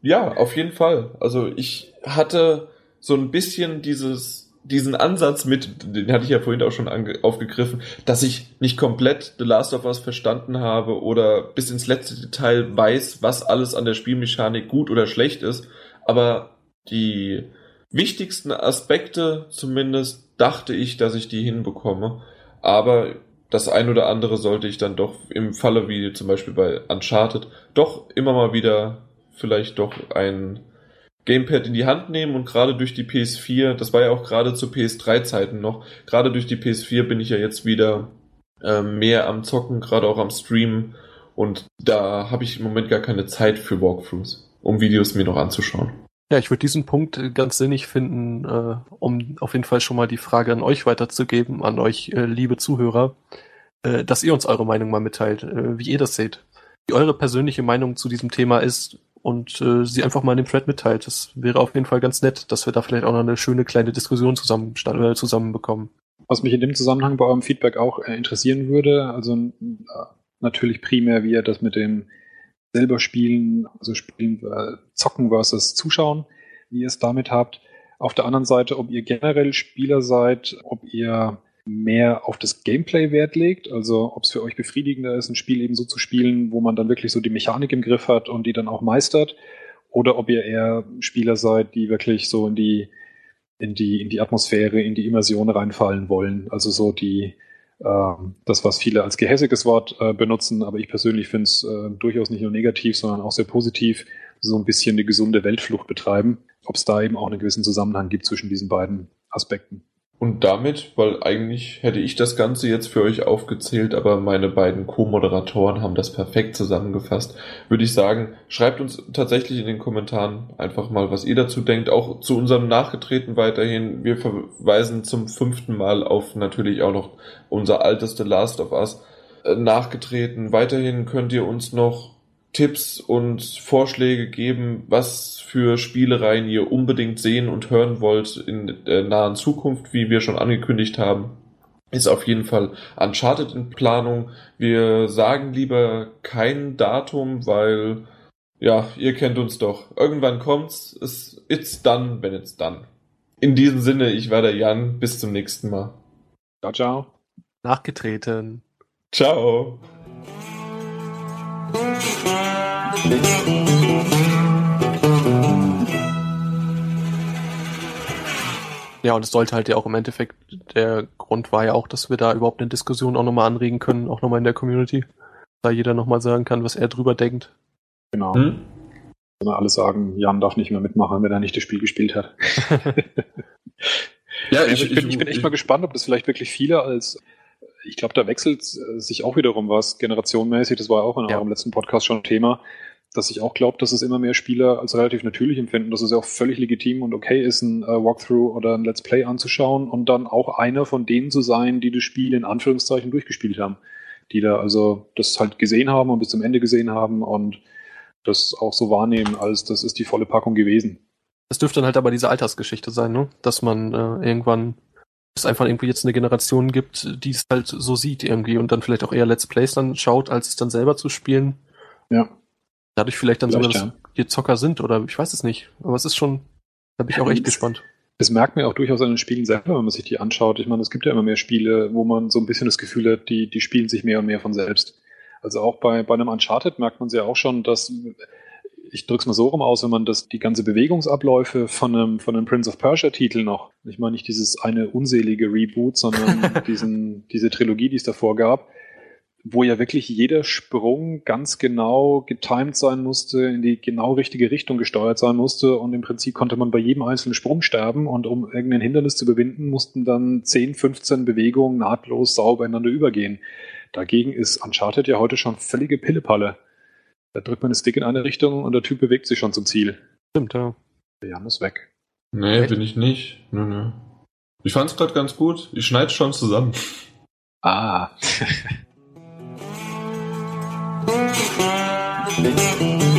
ja, auf jeden Fall. Also ich hatte so ein bisschen dieses diesen Ansatz mit, den hatte ich ja vorhin auch schon aufgegriffen, dass ich nicht komplett The Last of Us verstanden habe oder bis ins letzte Detail weiß, was alles an der Spielmechanik gut oder schlecht ist. Aber die wichtigsten Aspekte zumindest dachte ich, dass ich die hinbekomme. Aber das ein oder andere sollte ich dann doch im Falle wie zum Beispiel bei Uncharted doch immer mal wieder vielleicht doch ein Gamepad in die Hand nehmen und gerade durch die PS4, das war ja auch gerade zu PS3-Zeiten noch, gerade durch die PS4 bin ich ja jetzt wieder äh, mehr am Zocken, gerade auch am Streamen Und da habe ich im Moment gar keine Zeit für Walkthroughs, um Videos mir noch anzuschauen. Ja, ich würde diesen Punkt ganz sinnig finden, äh, um auf jeden Fall schon mal die Frage an euch weiterzugeben, an euch, äh, liebe Zuhörer, äh, dass ihr uns eure Meinung mal mitteilt, äh, wie ihr das seht. Wie eure persönliche Meinung zu diesem Thema ist und äh, sie einfach mal in dem Thread mitteilt. Das wäre auf jeden Fall ganz nett, dass wir da vielleicht auch noch eine schöne kleine Diskussion zusammen, äh, zusammenbekommen. Was mich in dem Zusammenhang bei eurem Feedback auch äh, interessieren würde, also äh, natürlich primär, wie ihr das mit dem selber spielen, also spielen, äh, zocken versus zuschauen, wie ihr es damit habt. Auf der anderen Seite, ob ihr generell Spieler seid, ob ihr mehr auf das Gameplay Wert legt, also ob es für euch befriedigender ist, ein Spiel eben so zu spielen, wo man dann wirklich so die Mechanik im Griff hat und die dann auch meistert, oder ob ihr eher Spieler seid, die wirklich so in die in die in die Atmosphäre, in die Immersion reinfallen wollen, also so die das, was viele als gehässiges Wort äh, benutzen, aber ich persönlich finde es äh, durchaus nicht nur negativ, sondern auch sehr positiv, so ein bisschen eine gesunde Weltflucht betreiben, ob es da eben auch einen gewissen Zusammenhang gibt zwischen diesen beiden Aspekten. Und damit, weil eigentlich hätte ich das Ganze jetzt für euch aufgezählt, aber meine beiden Co-Moderatoren haben das perfekt zusammengefasst, würde ich sagen, schreibt uns tatsächlich in den Kommentaren einfach mal, was ihr dazu denkt. Auch zu unserem Nachgetreten weiterhin. Wir verweisen zum fünften Mal auf natürlich auch noch unser alteste Last of Us äh, nachgetreten. Weiterhin könnt ihr uns noch Tipps und Vorschläge geben, was für Spielereien ihr unbedingt sehen und hören wollt in der nahen Zukunft, wie wir schon angekündigt haben. Ist auf jeden Fall Uncharted in Planung. Wir sagen lieber kein Datum, weil, ja, ihr kennt uns doch. Irgendwann kommt's. Es, it's done, wenn it's done. In diesem Sinne, ich war der Jan. Bis zum nächsten Mal. Ciao, ciao. Nachgetreten. Ciao. Ja, und es sollte halt ja auch im Endeffekt, der Grund war ja auch, dass wir da überhaupt eine Diskussion auch nochmal anregen können, auch nochmal in der Community. Da jeder nochmal sagen kann, was er drüber denkt. Genau. Hm? Sondern alle sagen, Jan darf nicht mehr mitmachen, wenn er nicht das Spiel gespielt hat. ja, ich, ich, bin, ich, bin, echt mal gespannt, ob das vielleicht wirklich viele als ich glaube, da wechselt sich auch wiederum was generationenmäßig. Das war auch in ja. eurem letzten Podcast schon Thema, dass ich auch glaube, dass es immer mehr Spieler als relativ natürlich empfinden, dass es ja auch völlig legitim und okay ist, ein äh, Walkthrough oder ein Let's Play anzuschauen und dann auch einer von denen zu sein, die das Spiel in Anführungszeichen durchgespielt haben. Die da also das halt gesehen haben und bis zum Ende gesehen haben und das auch so wahrnehmen, als das ist die volle Packung gewesen. Das dürfte dann halt aber diese Altersgeschichte sein, ne? Dass man äh, irgendwann es einfach irgendwie jetzt eine Generation gibt, die es halt so sieht irgendwie und dann vielleicht auch eher Let's Plays dann schaut, als es dann selber zu spielen. Ja. Dadurch vielleicht dann vielleicht, sogar, dass ja. die Zocker sind oder ich weiß es nicht. Aber es ist schon, da bin ich auch echt gespannt. Das merkt man auch durchaus an den Spielen selber, wenn man sich die anschaut. Ich meine, es gibt ja immer mehr Spiele, wo man so ein bisschen das Gefühl hat, die, die spielen sich mehr und mehr von selbst. Also auch bei, bei einem Uncharted merkt man es ja auch schon, dass ich drück's mal so rum aus, wenn man das, die ganze Bewegungsabläufe von einem, von einem Prince of Persia Titel noch, ich meine nicht dieses eine unselige Reboot, sondern diesen, diese Trilogie, die es davor gab, wo ja wirklich jeder Sprung ganz genau getimed sein musste, in die genau richtige Richtung gesteuert sein musste und im Prinzip konnte man bei jedem einzelnen Sprung sterben und um irgendein Hindernis zu überwinden, mussten dann 10, 15 Bewegungen nahtlos sauber ineinander übergehen. Dagegen ist Uncharted ja heute schon völlige Pillepalle. Da drückt man den Stick in eine Richtung und der Typ bewegt sich schon zum Ziel. Stimmt, ja. Der Jan ist weg. Nee, Echt? bin ich nicht. Nö, nö. Ich fand's gerade ganz gut. Ich schneide schon zusammen. Ah. Thank you.